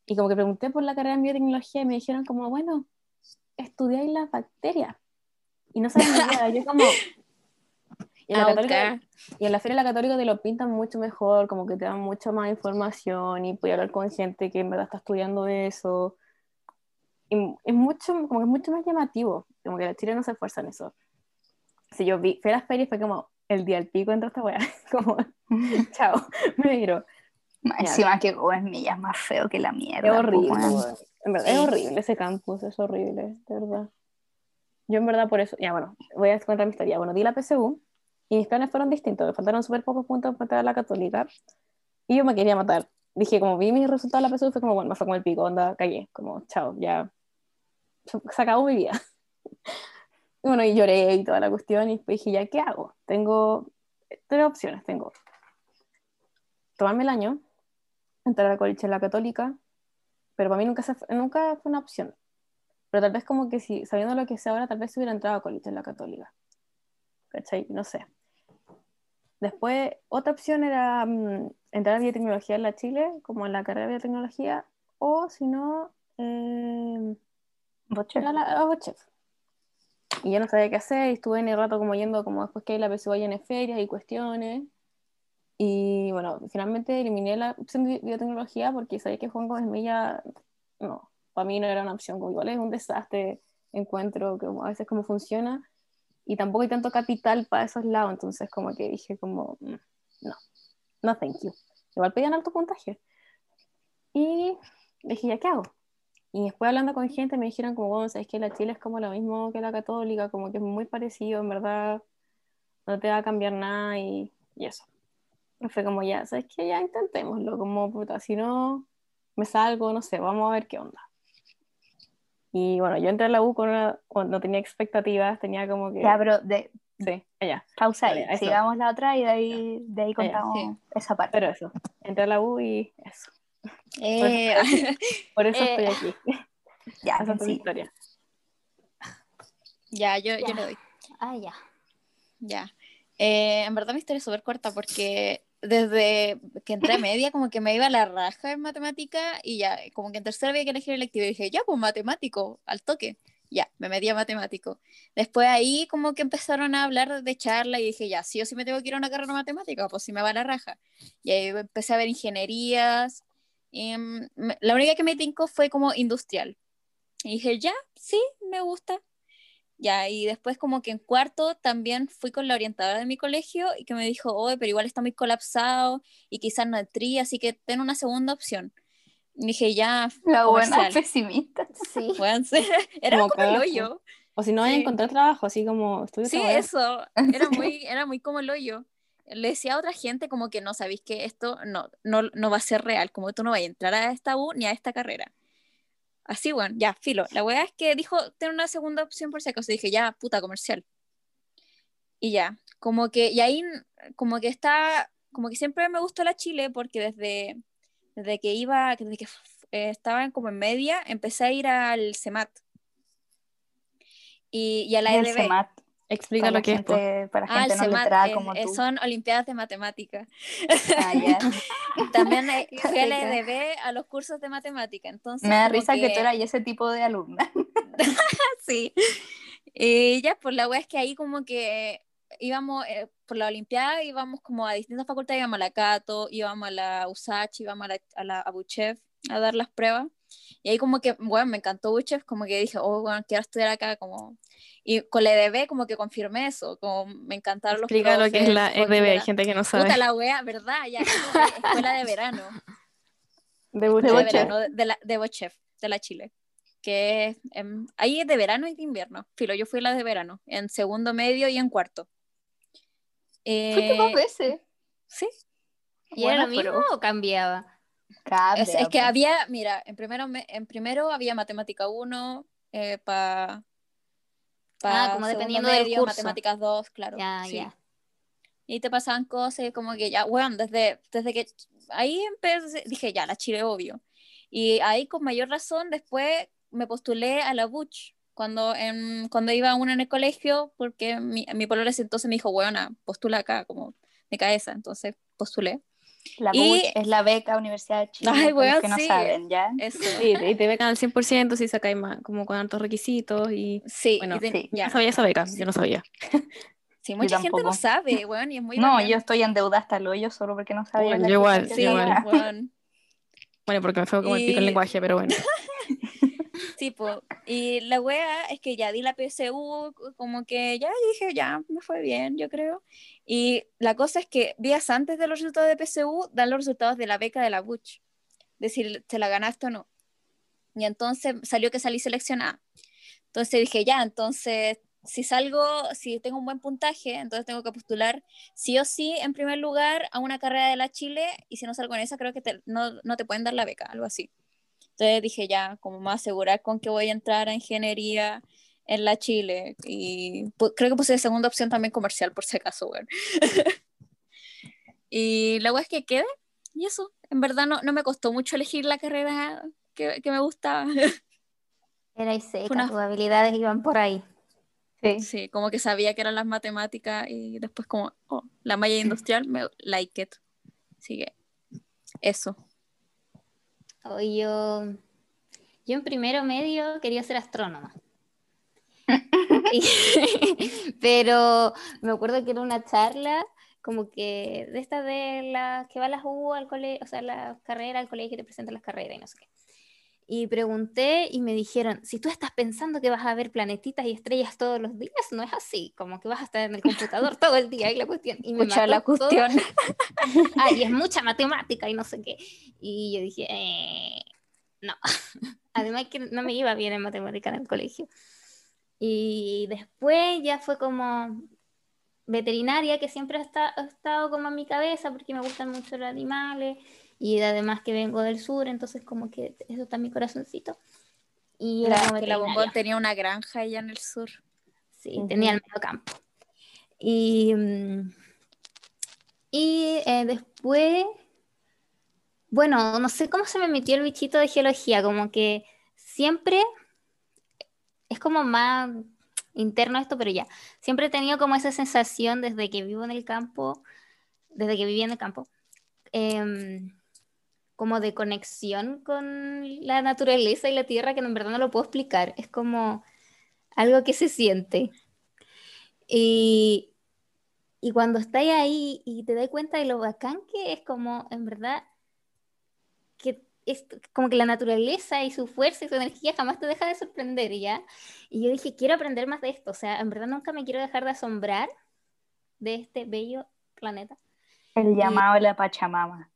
Y como que pregunté por la carrera en biotecnología y me dijeron como, bueno, estudiáis las bacterias. Y no sabía ni idea. Yo como... Y en, la Ah, católica, ok. y en la feria de la católica te lo pintan mucho mejor, como que te dan mucha más información y puedes hablar con gente que en verdad está estudiando eso. Y es mucho, como que es mucho más llamativo, como que la Chile no se esfuerza en eso. Si yo vi, fui a las ferias fue como el día al pico entre esta weá, como, chao, me Ya. Encima que Gómez es más feo que la mierda. Es horrible, weón. En verdad, es horrible ese campus, es horrible, de verdad. Yo en verdad por eso, ya bueno, voy a contar mi historia. Bueno, di la PSU y mis planes fueron distintos, me faltaron súper pocos puntos para entrar a la católica y yo me quería matar. Dije, como vi mis resultados de la PSU, fue como, bueno, me fue como el pico, onda, callé, como, chao, ya, se acabó mi vida. Y bueno, y lloré y toda la cuestión y dije, ya, ¿qué hago? Tengo tres opciones, tengo tomarme el año, entrar a colegio en la católica, pero para mí nunca, se nunca fue una opción. Pero tal vez como que si, sabiendo lo que sé ahora, tal vez hubiera entrado a colegio en la católica. ¿Cachai? No sé. Después, otra opción era mm, entrar a biotecnología en la Chile, como en la carrera de biotecnología, o si no, eh, era la, a Bochef. y yo no sabía qué hacer, y estuve en el rato como yendo, como después que la PSU en ferias y cuestiones. Y bueno, finalmente eliminé la opción de biotecnología porque sabía que Juan Gómez Milla, no, para mí no era una opción, como igual es un desastre, encuentro como a veces cómo funciona, y tampoco hay tanto capital para esos lados, entonces como que dije como, mm, no, no thank you. Igual pedían alto puntaje. Y dije, ¿ya qué hago? Y después hablando con gente me dijeron como, bueno, sabes que la Chile es como lo mismo que la católica, como que es muy parecido, en verdad, no te va a cambiar nada y, y eso. Y fue como, ya, ¿sabes qué? Ya intentémoslo, como, puta, si no me salgo, no sé, vamos a ver qué onda. Y bueno, yo entré a la U con una, cuando no tenía expectativas, tenía como que... Ya, pero de, Sí, allá. pausa ahí, sigamos la otra y de ahí, de ahí contamos sí. esa parte. Pero eso, entré a la U y eso. Eh, Por eso Eh, estoy aquí. ya, Esa es sí. historia. ya, yo, yo Ya. le doy. Ah, ya. Ya. Eh, en verdad mi historia es súper corta porque desde que entré a media como que me iba a la raja en matemática y ya, como que en tercera había que elegir electivo y dije, ya, pues matemático, al toque. Ya, me metí a matemático. Después ahí como que empezaron a hablar de charla y dije, ya, sí o sí me tengo que ir a una carrera matemática, pues sí me va a la raja. Y ahí empecé a ver ingenierías. y, me- la única que me tincó fue como industrial. Y dije, ya, sí, me gusta. Ya, y después como que en cuarto también fui con la orientadora de mi colegio y que me dijo, oye, pero igual está muy colapsado y quizás no entré, así que ten una segunda opción. Y dije, ya, La buena comercial. pesimista. Sí. Pueden ser. Era Como como el hoyo. O si no, voy a Sí. encontrar trabajo, así como estudio Sí, eso. Era muy, era muy como el hoyo. Le decía a otra gente como que no sabéis que esto no, no, no va a ser real, como tú no vas a entrar a esta U ni a esta carrera. Así, bueno, ya, filo. La weá es que dijo, ten una segunda opción por si acaso. Dije, ya, puta, comercial. Y ya, como que, y ahí, como que está, como que siempre me gustó la Chile porque desde, desde que iba, desde que eh, estaba como en media, empecé a ir al CEMAT. Y, y a la EDB. Explica lo que es. po. gente, para Ah, el gente no CEMAT letrada es- como es- tú. son Olimpiadas de Matemática. Ah, ya. También eh, fui a la rica. EDB a los cursos de matemática. Entonces, Me da risa que... tú eras ese tipo de alumna. Sí. Y ya, pues la wea es que ahí como que íbamos, eh, por la Olimpiada íbamos como a distintas facultades, íbamos a la Cato, íbamos a la USACH, íbamos a la, a la a dar las pruebas. Y ahí como que, bueno, me encantó Buchev, como que dije, oh, bueno, quiero estudiar acá, como... Y con la EDB como que confirmé eso, como me encantaron los Explica lo que es la EDB, hay gente que no sabe. Puta la wea, ¿verdad? Ya, es escuela de verano. De de, verano, de, de la, de Bochev, de la Chile. Que ahí es de verano y de invierno. Filo, yo fui la de verano, en segundo medio y en cuarto. Fuiste Eh, dos veces. sí, ¿Y era lo mismo pero- o cambiaba? Es, es que había, mira, en primero, me- en primero había matemática 1 para Ah, como dependiendo del curso. matemáticas 2, claro. Ya, sí. ya. Y te pasaban cosas como que ya, bueno, desde, desde que ahí empecé, dije ya, la Chile, obvio. Y ahí con mayor razón después me postulé a la Butch cuando, en, cuando iba una en el colegio, porque mi, mi polola ese entonces me dijo, bueno, postula acá, como de cabeza, entonces postulé. La y- es la beca Universidad de Chile, Ay, weón, que no sí. saben, ¿ya? Eso. Sí, y te becan al 100% si sacáis más, como con altos requisitos y... Sí, Bueno, y te- sí. ya. Sabía esa beca, yo no sabía. Sí, mucha gente no sabe, weón, y es muy No, bacán. yo estoy endeudada hasta el hoyo solo porque no sabía. Bueno, yo igual, Sí, igual. Bueno, porque me fue como el pico el Y- lenguaje, pero bueno. Sí, y la wea es que ya di la PSU, como que ya dije, ya me fue bien, yo creo. Y la cosa es que días antes de los resultados de PSU dan los resultados de la beca de la Butch, decir, ¿te la ganaste o no? Y entonces salió que salí seleccionada. Entonces dije, ya, entonces si salgo, si tengo un buen puntaje, entonces tengo que postular sí o sí en primer lugar a una carrera de la Chile y si no salgo en esa creo que no, no te pueden dar la beca, algo así. Entonces dije ya, como más asegurar con que voy a entrar a ingeniería en la Chile y creo que puse de segunda opción también comercial por si acaso, weón. y la wea es que quede y eso, en verdad no, no me costó mucho elegir la carrera que, que me gustaba. Era y seca, una- tus habilidades iban por ahí. Sí. Sí, como que sabía que eran las matemáticas y después como, oh, la malla industrial, me like it. Así que, eso. O yo, yo en primero medio quería ser astrónoma. Pero me acuerdo que era una charla como que de estas de las que va a las U al colegio, o sea, las carreras al colegio y te presentan las carreras y no sé qué. Y pregunté y me dijeron, si tú estás pensando que vas a ver planetitas y estrellas todos los días, no es así, como que vas a estar en el computador todo el día y la cuestión. Y me la cuestión. Ah, y es mucha matemática y no sé qué. Y yo dije, eh, no. Además que no me iba bien en matemática en el colegio. Y después ya fue como veterinaria, que siempre ha estado como en mi cabeza porque me gustan mucho los animales y además que vengo del sur, entonces como que eso está en mi corazoncito. Y La, que bombón tenía una granja allá en el sur. Sí, tenía el medio campo. Y, mm, y eh, después, bueno, no sé cómo se me metió el bichito de geología, como que siempre es como más interno esto, pero ya, siempre he tenido como esa sensación desde que vivo en el campo, desde que vivía en el campo, em, como de conexión con la naturaleza y la tierra que en verdad no lo puedo explicar. Es como algo que se siente. Y, y cuando estás ahí y te das cuenta de lo bacán que es como, en verdad, que es como que la naturaleza y su fuerza y su energía jamás te deja de sorprender, ¿ya? Y yo dije, quiero aprender más de esto, o sea, en verdad nunca me quiero dejar de asombrar de este bello planeta. El llamado de la Pachamama.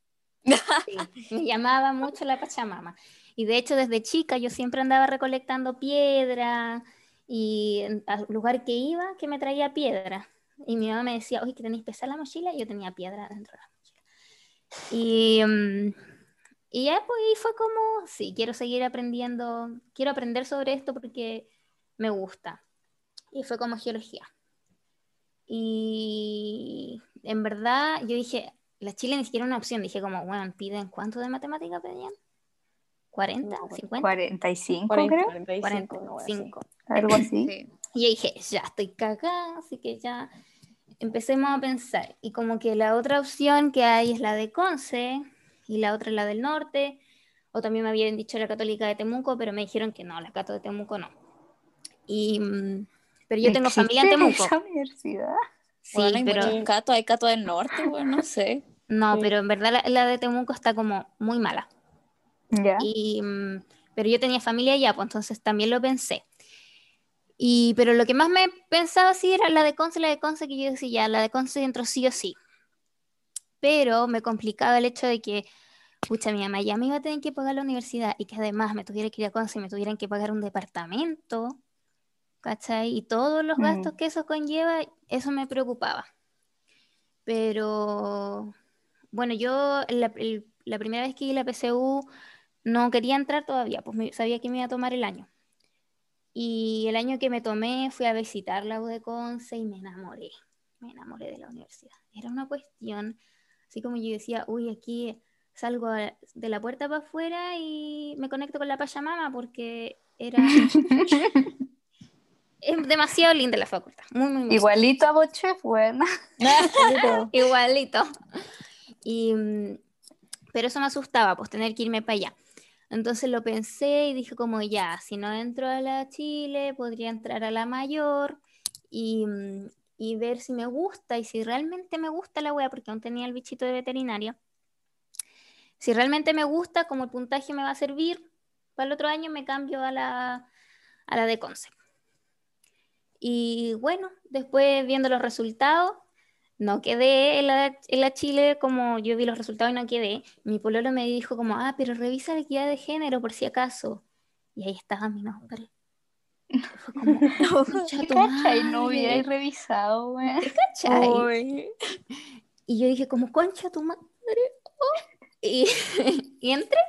Sí, me llamaba mucho la Pachamama. Y de hecho, desde chica yo siempre andaba recolectando piedra y al lugar que iba, que me traía piedra. Y mi mamá me decía, oye, que tenéis pesada la mochila, y yo tenía piedra dentro de la mochila. Y, mm, y ya pues ahí fue como, sí, quiero seguir aprendiendo, quiero aprender sobre esto porque me gusta. Y fue como geología. Y en verdad yo dije, la Chile ni siquiera era una opción. Dije como, bueno, piden cuánto de matemática pedían? ¿40? No, bueno, ¿50? 45, 40, creo. 45, una wea así. 45. Algo así. Sí. Y yo dije, ya estoy cagada, así que ya empecemos a pensar. Y como que la otra opción que hay es la de Conce y la otra es la del norte. O también me habían dicho la católica de Temuco, pero me dijeron que no, la cato de Temuco no. Y, mm, pero yo tengo familia en ¿Existe Temuco. esa universidad? Sí, Bueno, hay pero catos, hay catos del norte, bueno, no sé. No, Sí. pero en verdad la, la de Temuco está como muy mala. Ya. Y, mm, pero yo tenía familia allá, pues entonces también lo pensé. Y, pero lo que más me pensaba sí era la de Conce, la de Conce, que yo decía, ya, la de Conce entró sí o sí. Pero me complicaba el hecho de que, pucha, mi mamá ya me iba a tener que pagar la universidad y que además me tuviera que ir a Conce y me tuvieran que pagar un departamento, ¿cachai? Y todos los Mm. gastos que eso conlleva, eso me preocupaba. Pero, bueno, yo la, el- la primera vez que di la PSU no quería entrar todavía, pues me- sabía que me iba a tomar el año. Y el año que me tomé fui a visitar la U de Conce y me enamoré, me enamoré de la universidad. Era una cuestión, así como yo decía, uy, aquí salgo a- de la puerta para afuera y me conecto con la Pachamama porque era es demasiado linda la facultad, muy, muy, muy Igualito a Bochef, bueno. Igualito. Y, mm, pero eso me asustaba, pues tener que irme para allá. Entonces lo pensé y dije como ya, si no entro a la Chile, podría entrar a la mayor y, mm, ver si me gusta y si realmente me gusta la wea, porque aún tenía el bichito de veterinaria. Si realmente me gusta, como el puntaje me va a servir, para el otro año me cambio a la, a la de Conce. Y bueno, después viendo los resultados, no quedé en la, en la Chile como yo vi los resultados y no quedé. Mi pololo me dijo como, ah, pero revisa la equidad de género por si acaso. Y ahí estaba mi nombre. Fue como, concha tu ¿Cachai? No hubierais revisado. Uy. Y yo dije como, concha tu madre. oh". Y, y entré.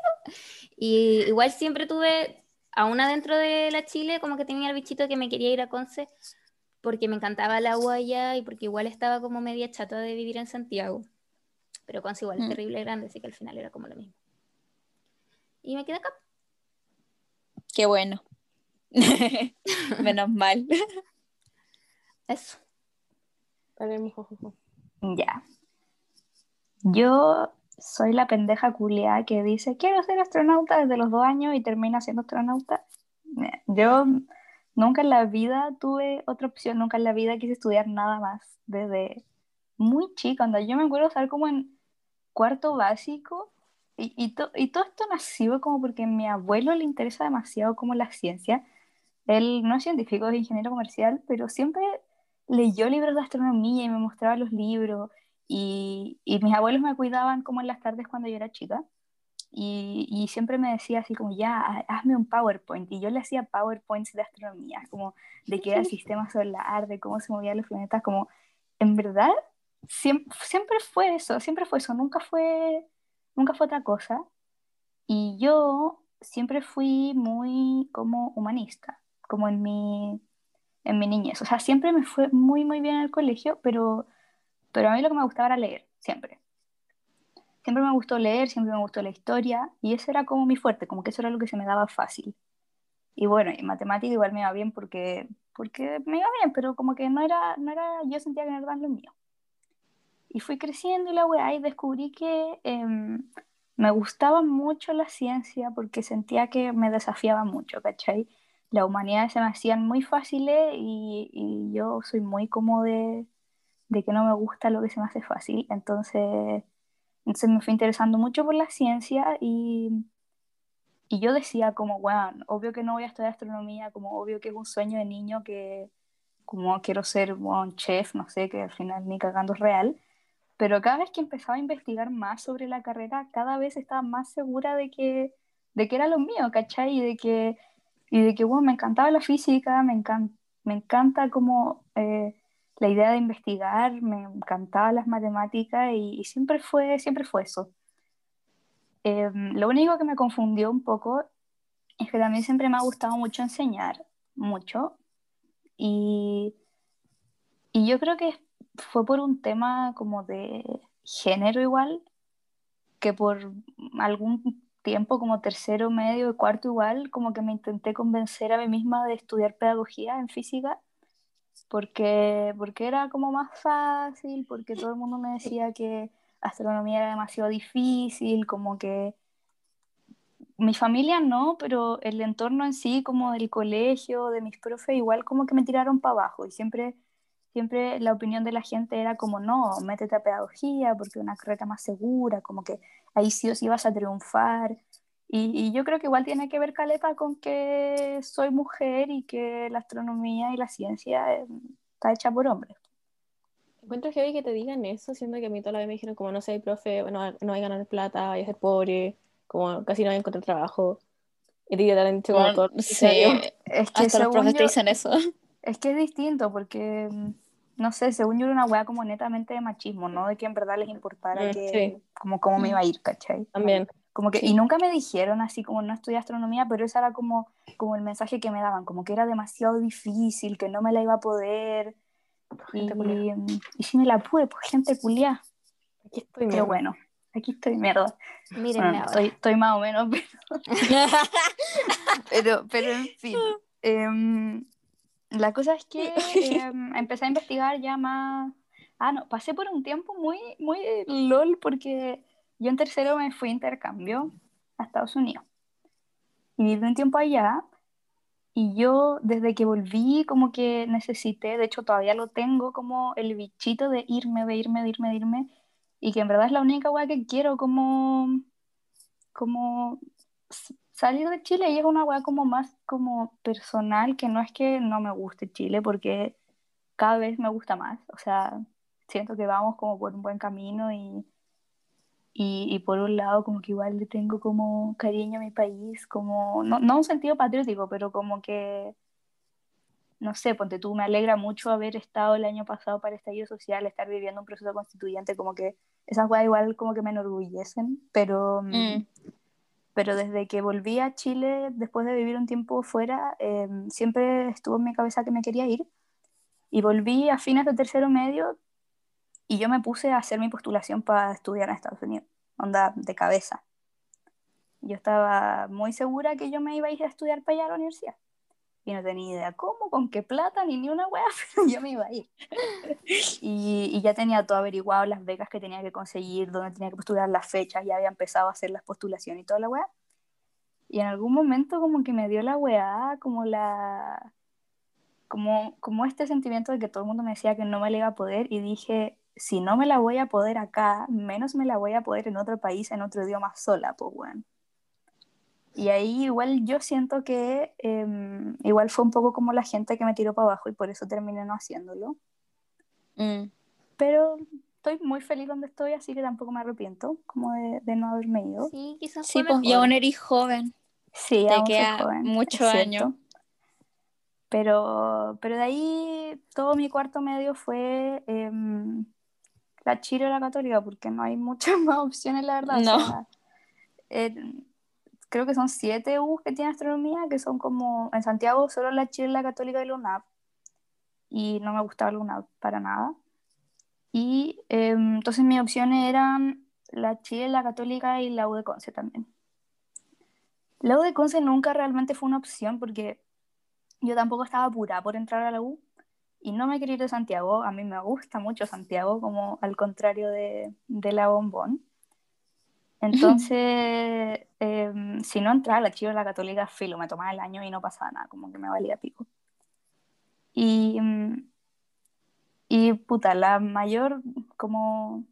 Y igual siempre tuve, aún adentro de la Chile, como que tenía el bichito que me quería ir a Conce porque me encantaba el agua allá y porque igual estaba como media chata de vivir en Santiago. Pero Conce igual es Mm. terrible grande, así que al final era como lo mismo. Y me quedé acá. Qué bueno. Menos mal. Eso. Ya. Yo soy la pendeja culiada que dice, quiero ser astronauta desde los dos años y termina siendo astronauta. Yo nunca en la vida tuve otra opción, nunca en la vida quise estudiar nada más, desde muy chica, cuando yo me acuerdo estar como en cuarto básico, y, y, y todo esto nació como porque a mi abuelo le interesa demasiado como la ciencia, él no es científico, es ingeniero comercial, pero siempre leyó libros de astronomía y me mostraba los libros, y, y mis abuelos me cuidaban como en las tardes cuando yo era chica. Y, y siempre me decía así como, ya, ha- hazme un PowerPoint. Y yo le hacía PowerPoints de astronomía, como de qué era el sistema solar, de cómo se movían los planetas, como, en verdad, siempre, siempre fue eso, siempre fue eso, nunca fue, nunca fue otra cosa. Y yo siempre fui muy como humanista, como en mi, en mi niñez. O sea, siempre me fue muy, muy bien en el colegio, pero, pero a mí lo que me gustaba era leer, siempre. Siempre me gustó leer, siempre me gustó la historia, y eso era como mi fuerte, como que eso era lo que se me daba fácil. Y bueno, en matemática igual me iba bien porque, porque me iba bien, pero como que no era, no era, yo sentía que no era lo mío. Y fui creciendo y la weá, y descubrí que em, me gustaba mucho la ciencia porque sentía que me desafiaba mucho, ¿cachai? Las humanidades se me hacían muy fáciles y, y yo soy muy como de, de que no me gusta lo que se me hace fácil. Entonces, entonces me fui interesando mucho por la ciencia y, y yo decía como, bueno, obvio que no voy a estudiar astronomía, como obvio que es un sueño de niño que como quiero ser un chef, no sé, que al final ni cagando es real. Pero cada vez que empezaba a investigar más sobre la carrera, cada vez estaba más segura de que, de que era lo mío, ¿cachai? Y de que, y de que bueno, me encantaba la física, me, encan- me encanta como eh, la idea de investigar, me encantaba las matemáticas y, siempre fue, siempre fue eso. Eh, lo único que me confundió un poco es que también siempre me ha gustado mucho enseñar, mucho, y, y yo creo que fue por un tema como de género igual, que por algún tiempo, como tercero, medio y cuarto igual, como que me intenté convencer a mí misma de estudiar pedagogía en física, porque, porque era como más fácil, porque todo el mundo me decía que astronomía era demasiado difícil, como que mi familia no, pero el entorno en sí, como del colegio, de mis profes, igual como que me tiraron para abajo y siempre, siempre la opinión de la gente era como, no, métete a pedagogía porque es una carrera más segura, como que ahí sí o sí vas a triunfar. Y, y yo creo que igual tiene que ver, Caleta, con que soy mujer y que la astronomía y la ciencia eh, está hecha por hombres. Encuentro heavy que te digan eso, siendo que a mí toda la vez me dijeron como no sé, profe, no, no voy a ganar plata, voy a ser pobre, como casi no voy a encontrar trabajo. Y te han dicho como todo sí. Es que hasta los profes te yo- dicen eso. Es que es distinto porque, mm, no sé, según yo era una weá como netamente de machismo, ¿no? De que en verdad les importara Mm, que, sí. como cómo me iba a ir, ¿cachai? También. Como que, Sí. y nunca me dijeron así como no estudié astronomía, pero ese era como, como el mensaje que me daban, como que era demasiado difícil, que no me la iba a poder. Y, Gente culiá. y sí me la pude, pues gente culiá. Aquí estoy, Pero mierda. bueno, aquí estoy, mierda. Mírenme Bueno, estoy, estoy más o menos, pero, pero, pero en fin. Em, la cosa es que em, empecé a investigar ya más. Ah, no, pasé por un tiempo muy, muy lol porque yo en tercero me fui a intercambio a Estados Unidos. Y viví un tiempo allá. Y yo desde que volví como que necesité, de hecho todavía lo tengo como el bichito de irme, de irme, de irme, de irme. Y que en verdad es la única weá que quiero como, como salir de Chile y es una weá como más como personal, que no es que no me guste Chile, porque cada vez me gusta más. O sea, siento que vamos como por un buen camino y, y, y por un lado como que igual le tengo como cariño a mi país, como, no, no un sentido patriótico, pero como que, no sé, ponte tú, me alegra mucho haber estado el año pasado para estallido social, estar viviendo un proceso constituyente, como que esas weas igual como que me enorgullecen, pero... mm, Mm. pero desde que volví a Chile, después de vivir un tiempo fuera, eh, siempre estuvo en mi cabeza que me quería ir. Y volví a fines de tercero medio y yo me puse a hacer mi postulación para estudiar en Estados Unidos, onda de cabeza. Yo estaba muy segura que yo me iba a ir a estudiar para allá a la universidad. Y no tenía idea cómo, con qué plata, ni ni una wea, pero yo me iba a ir. Y, y ya tenía todo averiguado, las becas que tenía que conseguir, dónde tenía que postular las fechas, ya había empezado a hacer las postulaciones y toda la wea. Y en algún momento como que me dio la weá, como la, como, como este sentimiento de que todo el mundo me decía que no me la iba a poder y dije, si no me la voy a poder acá, menos me la voy a poder en otro país, en otro idioma sola, pues bueno. Y ahí igual yo siento que em, igual fue un poco como la gente que me tiró para abajo y por eso terminé no haciéndolo. Mm. Pero estoy muy feliz donde estoy, así que tampoco me arrepiento como de, de no haberme ido. Sí, quizás Sí, pues y mejor. aún eres joven. Sí, Te aún soy queda joven, mucho año. Pero, pero de ahí todo mi cuarto medio fue em, la Chile o la Católica, porque no hay muchas más opciones, la verdad. O No. sea, eh, creo que son siete U que tiene astronomía, que son como en Santiago solo la Chile, la Católica y la UNAP. Y no me gustaba la UNAP para nada. Y em, entonces mis opciones eran la Chile, la Católica y la U de Conce también. La U de Conce nunca realmente fue una opción porque yo tampoco estaba apurada por entrar a la U y no me quería ir de Santiago. A mí me gusta mucho Santiago, como al contrario de, de la Bombón. Entonces, em, si no entraba la Chile o la Católica, filo, me tomaba el año y no pasaba nada, como que me valía pico. Y, mm, y puta, la mayor como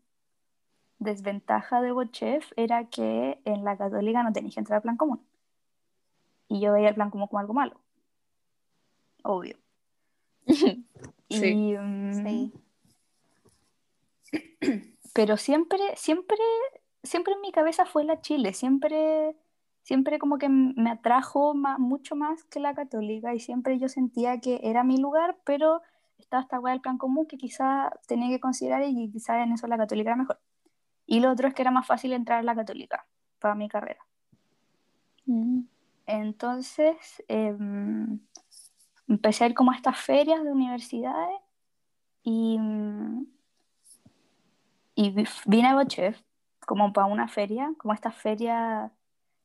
desventaja de Bochef era que en la Católica no tenías que entrar al plan común. Y yo veía el plan común como algo malo. Obvio. Sí. Y, mm, Sí. pero siempre, siempre, siempre en mi cabeza fue la Chile, siempre, siempre como que me atrajo ma- mucho más que la católica y siempre yo sentía que era mi lugar, pero estaba esta weá del plan común que quizá tenía que considerar y quizá en eso la católica era mejor. Y lo otro es que era más fácil entrar a la católica para mi carrera. Mm. Entonces, em, empecé a ir como a estas ferias de universidades y, y vi- vine a Bochef como para una feria, como esta feria,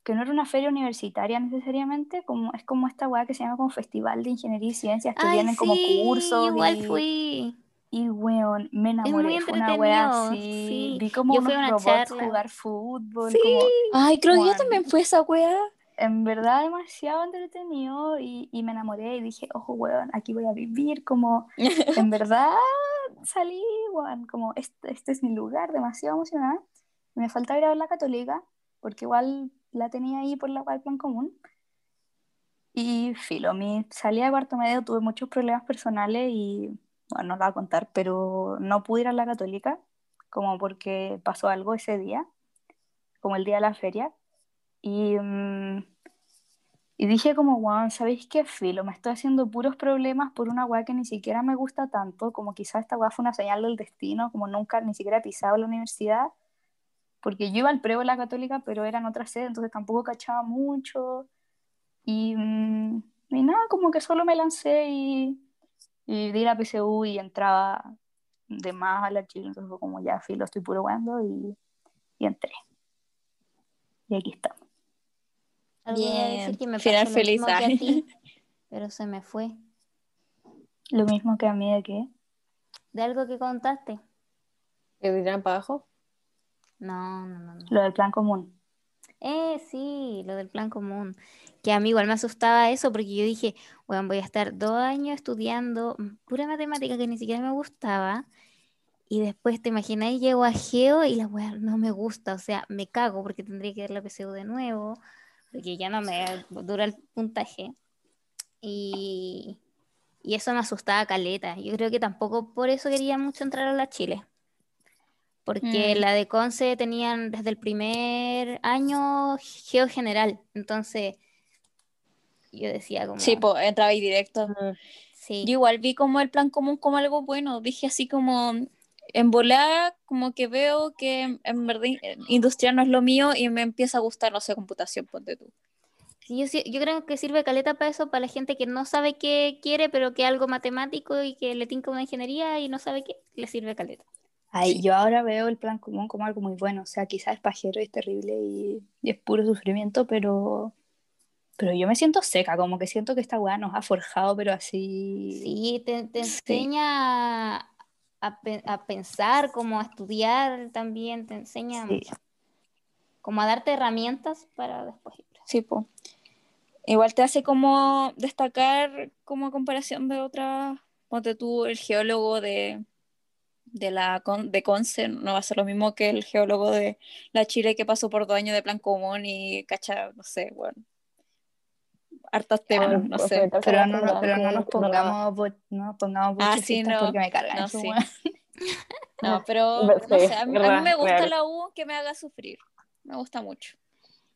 que no era una feria universitaria necesariamente, como, es como esta weá que se llama como Festival de Ingeniería y Ciencias, que Ay, vienen como cursos igual y, fui. y weón, me Es muy enamoré, fue una weá así, sí. vi como Yo fui a unos una robots charla. jugar fútbol, Sí. como Ay, creo que yo también fue esa wea. En verdad demasiado entretenido y, y me enamoré y dije, ojo, weón, aquí voy a vivir, como en verdad salí, weón, como este, este es mi lugar, demasiado emocionada. Me falta ir a ver la católica, porque igual la tenía ahí por la cual plan común. Y filo, mi salida de cuarto medio tuve muchos problemas personales y, bueno, no la voy a contar, pero no pude ir a la católica, como porque pasó algo ese día, como el día de la feria. Y, mm, y dije como, wow, ¿sabéis qué filo? Me estoy haciendo puros problemas por una weá que ni siquiera me gusta tanto, como quizás esta weá fue una señal del destino, como nunca ni siquiera he pisado la universidad, porque yo iba al preo de la católica, pero era en otra sede, entonces tampoco cachaba mucho. Y, y nada, como que solo me lancé y, y di la PSU y entraba de más a la Chile, entonces fue como ya filo, estoy puro weando y, y entré. Y aquí estamos. A decir Bien, que me final pasó lo feliz. mismo que a ti, pero se me fue. Lo mismo que a mí de que... ¿De algo que contaste? ¿Que dirán para abajo? No, no, no, no. Lo del plan común. Eh, sí, lo del plan común. Que a mí igual me asustaba eso porque yo dije, bueno, voy a estar dos años estudiando pura matemática que ni siquiera me gustaba. Y después, ¿te imagináis? Llego a Geo y la weá no me gusta. O sea, me cago porque tendría que dar la PSU de nuevo. Porque ya no me dura el puntaje. Y, y eso me asustaba caleta. Yo creo que tampoco por eso quería mucho entrar a la Chile. Porque Mm. la de Conce tenían desde el primer año geo general. Entonces, yo decía como... Sí, pues entraba ahí directo. sí. Yo igual vi como el plan común como algo bueno. Dije así como en volada, como que veo que en verdad eh, industrial no es lo mío y me empieza a gustar, no sé, computación, ponte tú. Sí, yo, sí- yo creo que sirve caleta para eso, para la gente que no sabe qué quiere, pero que algo matemático y que le tinca una ingeniería y no sabe qué, le sirve caleta. Ay, yo ahora veo el plan común como algo muy bueno. O sea, quizás es pajero y es terrible y, y es puro sufrimiento, pero, pero yo me siento seca, como que siento que esta weá nos ha forjado, pero así. Sí, te, te Sí. enseña a, a pe- a pensar, como a estudiar también, te enseña Sí. mucho. Como a darte herramientas para después. ir. Sí, pues. igual te hace como destacar como a comparación de otras, ponte tú el geólogo de, de la Con- de Conce no va a ser lo mismo que el geólogo de la Chile que pasó por dos años de plan común y cacha, no sé, bueno, hartas temas, no sé. Pero no, no- pero no no- nos no- pongamos, bo- no nos pongamos Ah, sí, no. porque me cargan No, sí. No, pero no sé, a mí, a mí verdad, me gusta real. la U que me haga sufrir, me gusta mucho.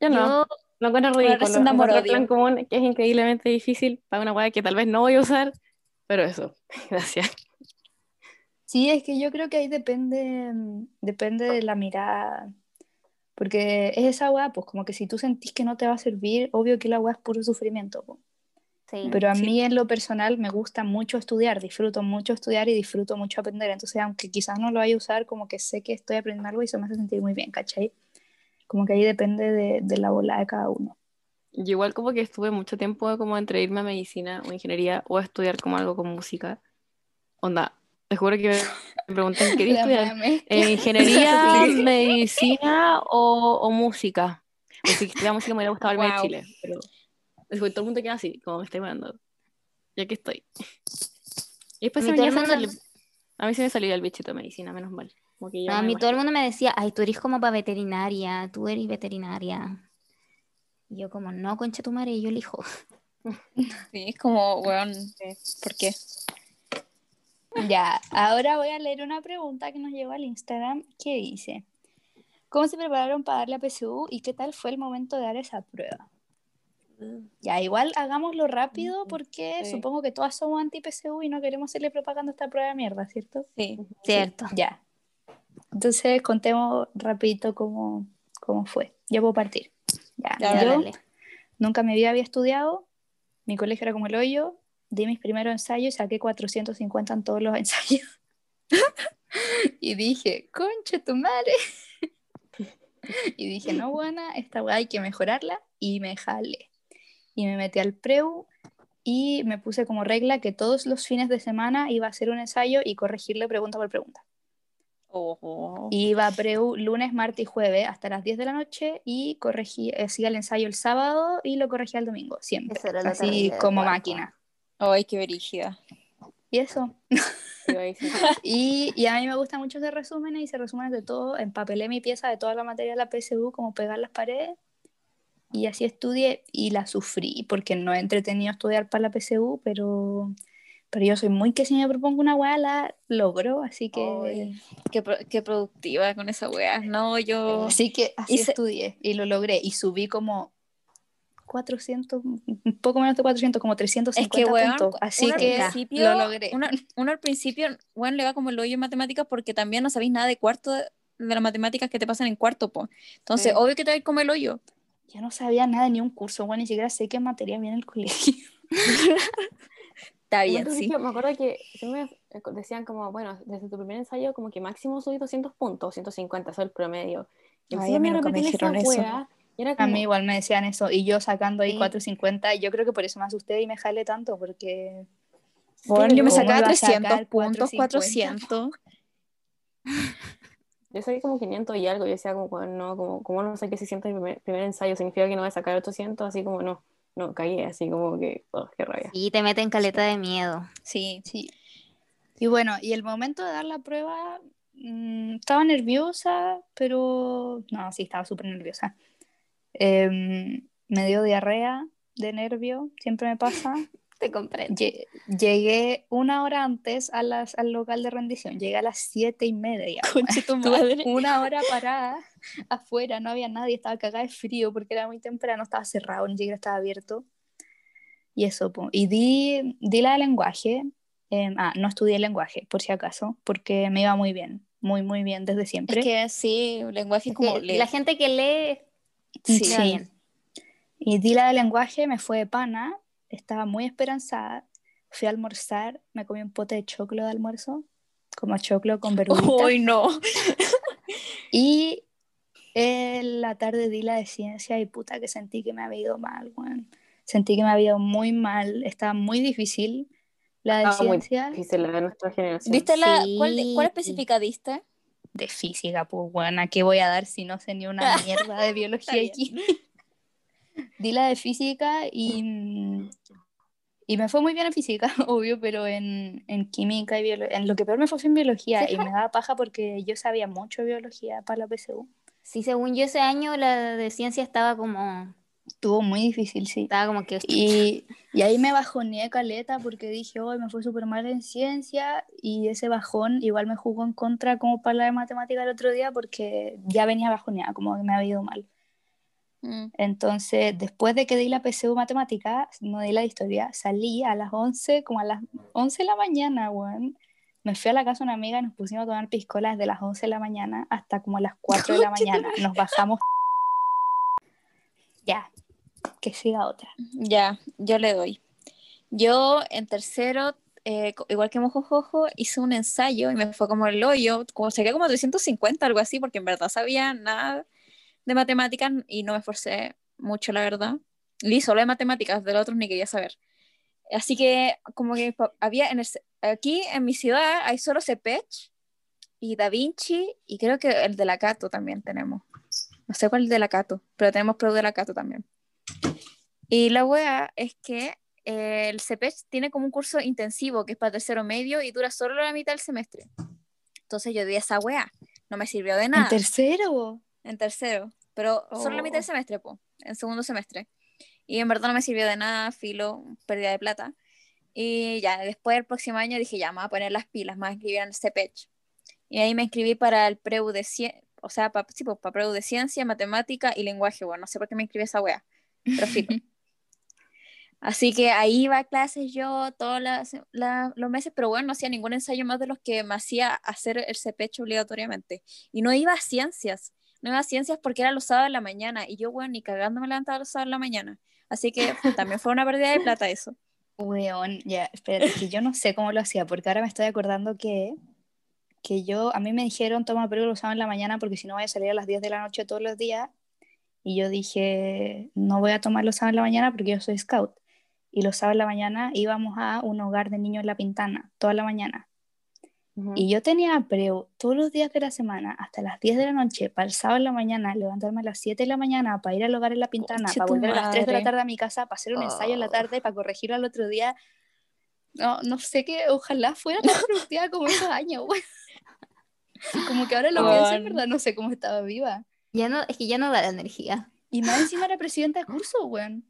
Yo no. Yo, Lo encuentro ridículo. plan común que es increíblemente difícil para una weá que tal vez no voy a usar, pero eso. Gracias. Sí, es que yo creo que ahí depende, mm, depende de la mirada. Porque es esa weá, pues como que si tú sentís que no te va a servir, obvio que la weá es puro sufrimiento. po. sí. Pero a Sí. mí en lo personal me gusta mucho estudiar, disfruto mucho estudiar y disfruto mucho aprender. Entonces, aunque quizás no lo vaya a usar, como que sé que estoy aprendiendo algo y eso me hace sentir muy bien, ¿cachai? Como que ahí depende de, de la bola de cada uno. Yo igual como que estuve mucho tiempo como entre irme a medicina o ingeniería o a estudiar como algo con música. Onda, te juro que me preguntan, ¿qué estudiar? Eh, ¿Ingeniería, medicina o, o música? Si estudiaba música me hubiera gustado irme Wow. de Chile, pero después todo el mundo queda así, como me estoy mandando. Y aquí estoy. Y después A se mí me, ya mundo- salió- a mí se me salió el bichito de medicina, menos mal. Como que ya a mí todo el mundo me decía, ay, tú eres como para veterinaria, tú eres veterinaria. Y yo como, no, concha tu madre, yo elijo. Sí, es como, weón, ¿por qué? Ya, ahora voy a leer una pregunta que nos llegó al Instagram que dice, ¿cómo se prepararon para dar la PSU y qué tal fue el momento de dar esa prueba? Ya, igual hagámoslo rápido porque Sí. supongo que todas somos anti-PSU y no queremos hacerle propaganda a esta prueba de mierda, ¿cierto? Sí. Cierto. Ya. Entonces contemos rapidito cómo, cómo fue. Yo puedo partir. Ya, Ya, yo dale. nunca en mi vida había estudiado, mi colegio era como el hoyo, di mis primeros ensayos y saqué 450 en todos los ensayos. y dije, concha tu madre. y dije, no, buena, esta weá hay que mejorarla y me jalé. Y me metí al preu y me puse como regla que todos los fines de semana iba a hacer un ensayo y corregirle pregunta por pregunta. Y Iba a preu lunes, martes y jueves hasta las 10 de la noche y corregí, hacía el ensayo el sábado y lo corregía el domingo, siempre. Así como máquina. Ay, qué brígida. Y eso. Y, y a mí me gusta mucho hacer resúmenes y hice resúmenes de todo. Empapelé mi pieza de toda la materia de la PSU, como pegar las paredes. Y así estudié y la sufrí, porque no es entretenido estudiar para la PSU, pero, pero yo soy muy que si me propongo una weá la logro, así que, Ay, qué, qué productiva con esa weá. No, yo. así que así Hice- estudié y lo logré. Y subí como 400, un poco menos de 400, como 350 Es que, weón, puntos. Así uno al que principio, lo logré. Uno, uno al principio, bueno, le va como el hoyo en matemáticas porque también no sabéis nada de cuarto de, de las matemáticas que te pasan en cuarto, po. Entonces, Sí. obvio que te va a ir como el hoyo. Yo no sabía nada de ni un curso, bueno, ni siquiera sé qué materia viene en el colegio. Está En bien, sí. Me acuerdo que siempre decían como, bueno, desde tu primer ensayo como que máximo subí 200 puntos, 150, eso es el promedio. Y Ay, a mí nunca me esa dijeron eso. wea, A mí igual me decían eso, y yo sacando ahí Sí. 450, y yo creo que por eso me asusté y me jalé tanto, porque... Bueno, yo me ¿Cómo sacaba iba a 300 sacar puntos, 450? 400. yo saqué como 500 y algo, y decía como, bueno, no, como, como no saqué 600 en el primer, primer ensayo, significa que no voy a sacar 800, así como no, no, caí, así como que, oh, qué rabia. Y te meten caleta de miedo. Sí. Sí. Y bueno, y el momento de dar la prueba, mm, estaba nerviosa, pero... No, sí, estaba súper nerviosa. Em, me dio diarrea de nervio, siempre me pasa. Te comprendo. Lle- Llegué una hora antes a las, al local de rendición, llegué a las siete y media. Conche tu madre. una hora parada afuera, no había nadie, estaba cagada de frío porque era muy temprano, estaba cerrado, ni siquiera estaba abierto. Y eso, y di, di la de lenguaje. em, ah, no estudié lenguaje, por si acaso, porque me iba muy bien, muy, muy bien desde siempre. Es que sí, lenguaje es que como la gente que lee, Sí. bien. Y di la de lenguaje, me fue de pana, estaba muy esperanzada. Fui a almorzar, me comí un pote de choclo de almuerzo, como choclo con verduritas. Uy, no. Y en la tarde di la de ciencia y puta que sentí que me había ido mal, weón. Sentí que me había ido muy mal, estaba muy difícil la de Estaba muy ciencia. difícil la de nuestra generación. ¿Diste la. Sí. ¿Cuál, cuál específica diste? De física, pues bueno, ¿a qué voy a dar si no sé ni una mierda de biología química? di la de física y, y me fue muy bien en física, obvio, pero en, en química y biología, en lo que peor me fue fue en biología y me daba paja porque yo sabía mucho de biología para la PSU. Sí, según yo ese año la de ciencia estaba como, Estuvo muy difícil, sí. estaba como que... Y, y ahí me bajoneé caleta porque dije, hoy me fue súper mal en ciencia y ese bajón igual me jugó en contra como para la de matemática el otro día porque ya venía bajoneada, como que me había ido mal. Mm. Entonces, después de que di la PSU matemática, no di la de historia, salí a las 11, como a las 11 de la mañana, weón. Me fui a la casa de una amiga y nos pusimos a tomar piscolas de las 11 de la mañana hasta como a las 4 de la mañana. Nos bajamos. Ya, que siga otra. Ya, yo le doy. Yo en tercero, eh, igual que Mojojojo, hice un ensayo y me fue como el hoyo, como saqué como 350, algo así, porque en verdad sabía nada de matemáticas y no me esforcé mucho, la verdad. Leí solo de matemáticas, de los otros ni quería saber. Así que como que había en el aquí en mi ciudad hay solo Cepech y Da Vinci y creo que el de la Cato también tenemos. No sé cuál es el de la Cato, pero tenemos Pro de la Cato también. Y la wea es que eh, el CPEC tiene como un curso intensivo que es para tercero medio y dura solo la mitad del semestre. Entonces yo di esa wea, no me sirvió de nada ¿En tercero? en tercero, pero solo la mitad del Oh. semestre, po, en segundo semestre. Y en verdad no me sirvió de nada, filo, pérdida de plata. Y ya, después del próximo año dije, ya, me voy a poner las pilas, me voy a inscribir en CPEC. Y ahí me inscribí para el preu de ciencia, o sea, para sí, para preu de ciencia, matemática y lenguaje. Bueno, no sé por qué me inscribí esa wea, pero filo. Así que ahí iba a clases yo todos la- los meses, pero bueno, no hacía ningún ensayo más de los que me hacía hacer el CPEC obligatoriamente. Y no iba a ciencias, no iba a ciencias porque era los sábados de la mañana. Y yo, bueno, ni cagando me levantaba los sábados de la mañana. Así que también fue una pérdida de plata eso. Weón, ya, espérate, que yo no sé cómo lo hacía, porque ahora me estoy acordando que, que yo, a mí me dijeron, toma pero lo usaba en la mañana porque si no voy a salir a las 10 de la noche todos los días. Y yo dije, no voy a tomar los sábados en la mañana porque yo soy scout. Y los sábados en la mañana íbamos a un hogar de niños en La Pintana, toda la mañana. Y yo tenía preu todos los días de la semana, hasta las 10 de la noche, para el sábado en la mañana, levantarme a las 7 de la mañana, para ir al hogar en La Pintana, para volver a las 3 de la tarde a mi casa, para hacer un ensayo en la Oh. tarde, para corregirlo al otro día. No, no sé qué, ojalá fuera tan productiva como esos años, güey. Como que ahora lo pienso, en verdad, no sé cómo estaba viva. Ya no, es que ya no da la energía. Y más encima era presidenta de curso, güey.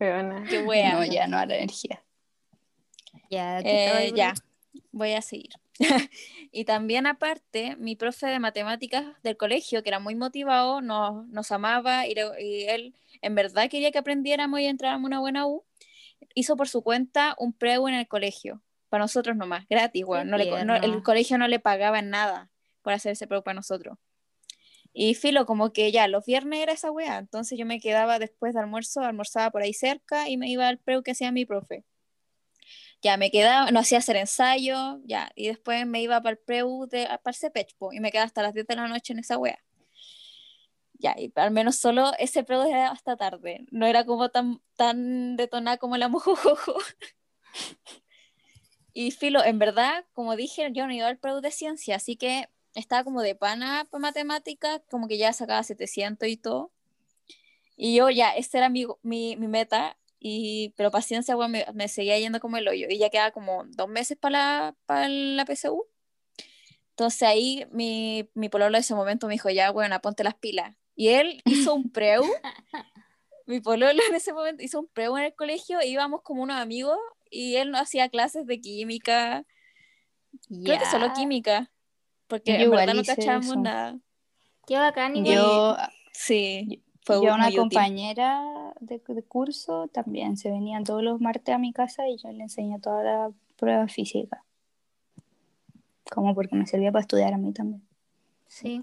Weona. Qué wea. No, ya no era energía. Ya, ¿qué estaba Eh, ya, voy a seguir. y también aparte, mi profe de matemáticas del colegio, que era muy motivado, nos, nos amaba y, le- y él en verdad quería que aprendiéramos y entráramos a una buena U, hizo por su cuenta un preu en el colegio, para nosotros nomás, gratis, weón. No le no- el colegio no le pagaba nada por hacer ese preu para nosotros. Y filo, como que ya, los viernes era esa weá, entonces yo me quedaba después de almuerzo, almorzaba por ahí cerca y me iba al preu que hacía mi profe ya me quedaba, no hacía hacer ensayo, ya, y después me iba para el preu de, para el CPEC, po, y me quedaba hasta las 10 de la noche en esa wea. Ya, y al menos solo ese preu era hasta tarde, no era como tan, tan detonada como la mojojojo. y filo, en verdad, como dije, yo no iba al preu de ciencia, así que estaba como de pana para matemáticas, como que ya sacaba 700 y todo. Y yo ya, esa era mi, mi, mi meta, y, pero paciencia, weón, me, me seguía yendo como el hoyo. Y ya quedaba como dos meses para la, para la PSU. Entonces ahí mi, mi pololo de ese momento me dijo, ya, bueno, ponte las pilas. Y él hizo un preu. mi pololo en ese momento hizo un preu en el colegio. E íbamos como unos amigos y él no hacía clases de química. Creo que solo química. Porque Yo en verdad no cachábamos eso. nada. Qué bacán, igual. Yo, Sí, fue yo una compañera de, de curso también se venían todos los martes a mi casa y yo le enseñé toda la prueba física. Como porque me servía para estudiar a mí también. Sí.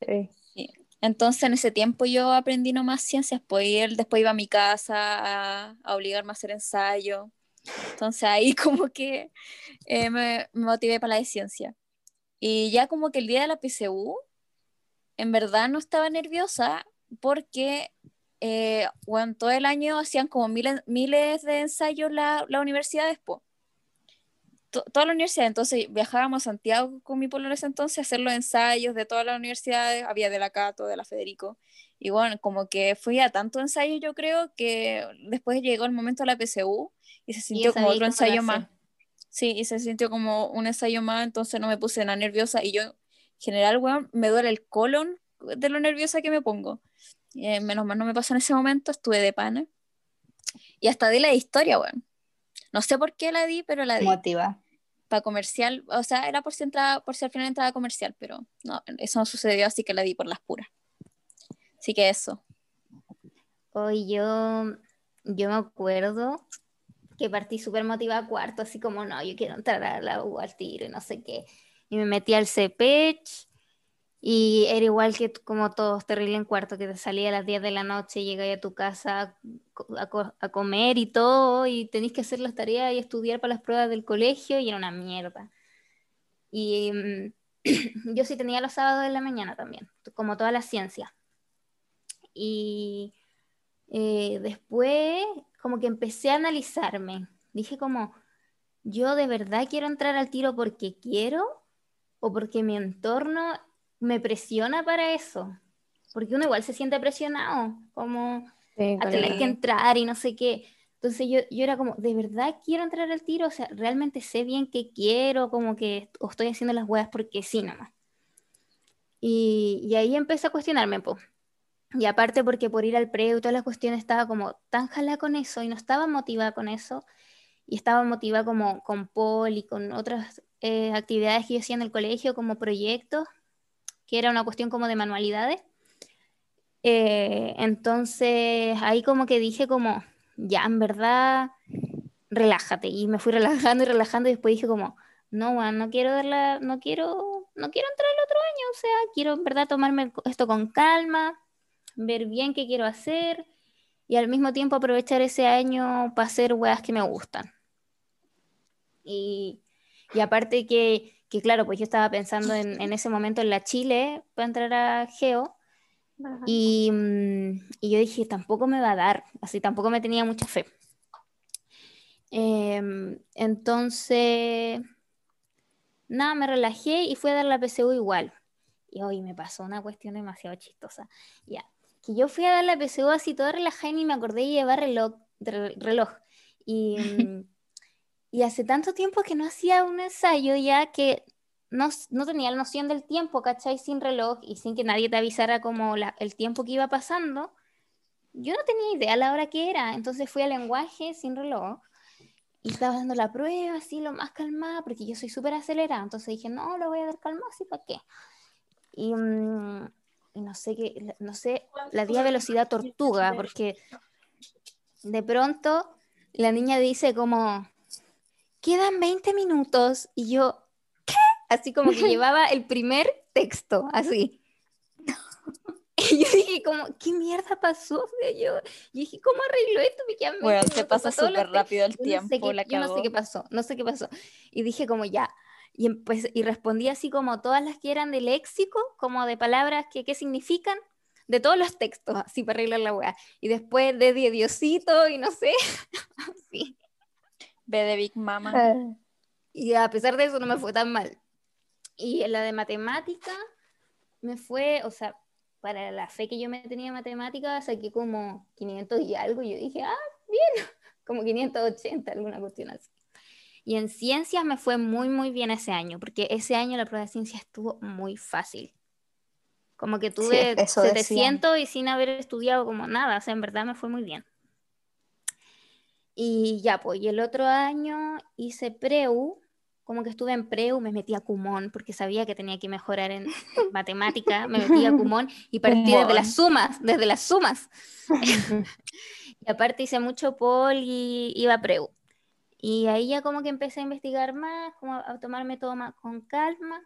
Sí. Entonces en ese tiempo yo aprendí nomás ciencias, pues y él después iba a mi casa a, a obligarme a hacer ensayo. Entonces ahí como que eh, me, me motivé para la de ciencia. Y ya como que el día de la PSU, en verdad no estaba nerviosa porque eh, bueno, todo el año hacían como miles, miles de ensayos la, la universidad después. Toda la universidad, entonces viajábamos a Santiago con mi pololo ese entonces a hacer los ensayos de todas las universidades, había de la Cato, de la Federico, Y bueno, como que fui a tanto ensayo, yo creo que después llegó el momento de la PSU y se sintió como otro ensayo más. Sí, y se sintió como un ensayo más, entonces no me puse nada nerviosa. Y yo, en general, weón, me duele el colon de lo nerviosa que me pongo. Eh, menos mal no me pasó en ese momento, estuve de pana. Y hasta di la historia, weón. No sé por qué la di, pero la di. Motiva. Para comercial, o sea, era por si, entraba, por si al final entraba comercial, pero no, eso no sucedió, así que la di por las puras. Así que eso. Hoy yo, yo me acuerdo que partí súper motivada a cuarto, así como, no, yo quiero entrar a la U al tiro y no sé qué. Y me metí al CPECH y era igual que como todos, terrible en cuarto, que te salía a las 10 de la noche, llegáis a tu casa a, co- a co- a comer y todo, y tenéis que hacer las tareas y estudiar para las pruebas del colegio, y era una mierda. Y mm, yo sí tenía los sábados en la mañana también, como toda la ciencia. Y eh, después como que empecé a analizarme. Dije como, yo de verdad quiero entrar al tiro porque quiero o porque mi entorno me presiona para eso. Porque uno igual se siente presionado, como Sí, a tener que entrar y no sé qué. Entonces yo, yo era como, ¿de verdad quiero entrar al tiro? O sea, realmente sé bien que quiero, como que o estoy haciendo las huevas porque sí nomás. Y, y ahí empecé a cuestionarme, po. Y aparte porque por ir al preu todas las cuestiones estaba como tan jalada con eso y no estaba motivada con eso. Y estaba motivada como con Paul y con otras eh, actividades que yo hacía en el colegio como proyectos, que era una cuestión como de manualidades. Eh, entonces ahí como que dije como, ya, en verdad, relájate. Y me fui relajando y relajando y después dije como, no, weón, no quiero darla, no quiero, no quiero entrar el otro año, o sea, quiero en verdad tomarme esto con calma, ver bien qué quiero hacer y al mismo tiempo aprovechar ese año para hacer weas que me gustan. Y, y aparte que, que, claro, pues yo estaba pensando en, en ese momento en la Chile para entrar a Geo. Y, mm, y yo dije, tampoco me va a dar, así tampoco me tenía mucha fe. Em, entonces, nada, me relajé y fui a dar la PSU igual. Y hoy me pasó una cuestión demasiado chistosa. Ya, que yo fui a dar la PSU así toda relajada y ni me acordé de llevar reloj. reloj. Y, mm, y hace tanto tiempo que no hacía un ensayo ya que no, no tenía la noción del tiempo, ¿cachai? Sin reloj y sin que nadie te avisara como la- el tiempo que iba pasando. Yo no tenía idea a la hora que era, entonces fui a lenguaje sin reloj y estaba dando la prueba así lo más calmada porque yo soy súper acelerada, entonces dije, no, lo voy a dar calmado, así para qué. Y, mm, y no sé qué, no sé, la di a velocidad tortuga porque de pronto la niña dice como, quedan 20 minutos y yo, ¿qué? Así como que llevaba el primer texto, así. Y yo dije como, ¿qué mierda pasó? O sea, yo, yo dije, ¿cómo arreglo esto? Me quedan 20 Bueno, se pasa súper rápido el yo no sé tiempo, qué- la yo no sé qué pasó, no sé qué pasó. Y dije como ya. Y, pues, y respondí así como todas las que eran de léxico, como de palabras que qué significan, de todos los textos, así para arreglar la weá. Y después de Di- Diosito y no sé. así. Ve de Big Mama. Eh, Y a pesar de eso no me fue tan mal. Y en la de matemática me fue, o sea, para la fe que yo me tenía en matemática, saqué como 500 y algo. Y yo dije, ah, bien, como 580, alguna cuestión así. Y en ciencias me fue muy, muy bien ese año, porque ese año la prueba de ciencias estuvo muy fácil. Como que tuve eso decían. 700 y sin haber estudiado como nada, o sea, en verdad me fue muy bien. Y ya, pues, y el otro año hice preu, como que estuve en preu, me metí a Kumon, porque sabía que tenía que mejorar en matemática, me metí a Kumon y partí desde las sumas, desde las sumas. y aparte hice mucho pol y iba a preu. Y ahí ya como que empecé a investigar más, como a tomarme todo más con calma.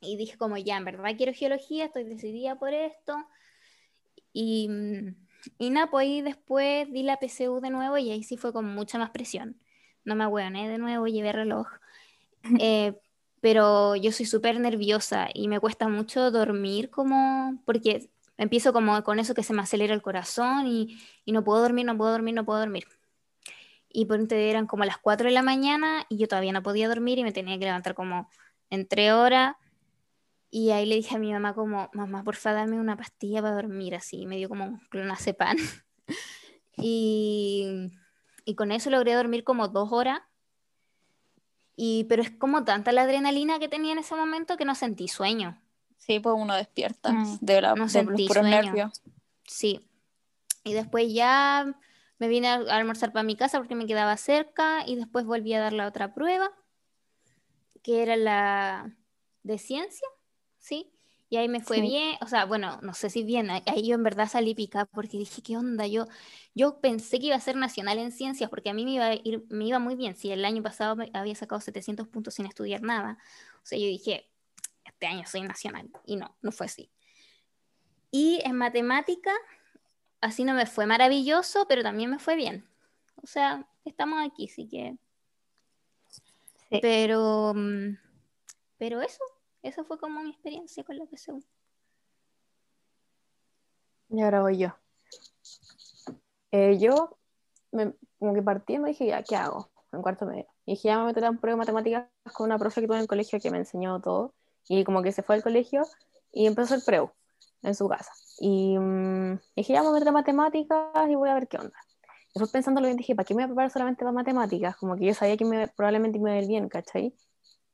Y dije como ya, en verdad quiero geología, estoy decidida por esto. Y, mm, y nada, pues ahí después di la PSU de nuevo y ahí sí fue con mucha más presión. No me ahueoné de nuevo, llevé reloj. Eh, pero yo soy súper nerviosa y me cuesta mucho dormir como, porque empiezo como con eso que se me acelera el corazón y, y no puedo dormir, no puedo dormir, no puedo dormir. Y por ende eran como las 4 de la mañana y yo todavía no podía dormir y me tenía que levantar como en 3 horas. Y ahí le dije a mi mamá como, mamá, porfa, dame una pastilla para dormir así. Y me dio como un clonazepam. y, y con eso logré dormir como dos horas. Y, pero es como tanta la adrenalina que tenía en ese momento que no sentí sueño. Sí, pues uno despierta Mm. de, la, No de sentí los puros nervios. Sí. Y después ya me vine a almorzar para mi casa porque me quedaba cerca y después volví a dar la otra prueba, que era la de ciencia, ¿sí? Y ahí me fue Sí. bien, o sea, bueno, no sé si bien, ahí- yo en verdad salí picada porque dije, ¿qué onda? Yo, yo pensé que iba a ser nacional en ciencias porque a mí me iba a ir, me iba muy bien. Si el año pasado me había sacado 700 puntos sin estudiar nada, o sea, yo dije, este año soy nacional. Y no, no fue así. Y en matemática, así no me fue maravilloso, pero también me fue bien. O sea, estamos aquí, sí que. Sí. Pero, mm, pero eso, eso fue como mi experiencia con la PSU. Y ahora voy yo. Eh, yo, me- como que partí y me dije, ya, ¿qué hago? En cuarto medio. Y dije, ya me voy a meter a un prueba de matemáticas con una profe que tuve en el colegio que me enseñó todo. Y como que se fue al colegio y empezó el preu en su casa. Y mm, dije, ya voy a meter matemáticas y voy a ver qué onda. Después pensándolo bien, dije, ¿para qué me voy a preparar solamente para matemáticas? Como que yo sabía que me, probablemente me iba a ir bien, ¿cachai?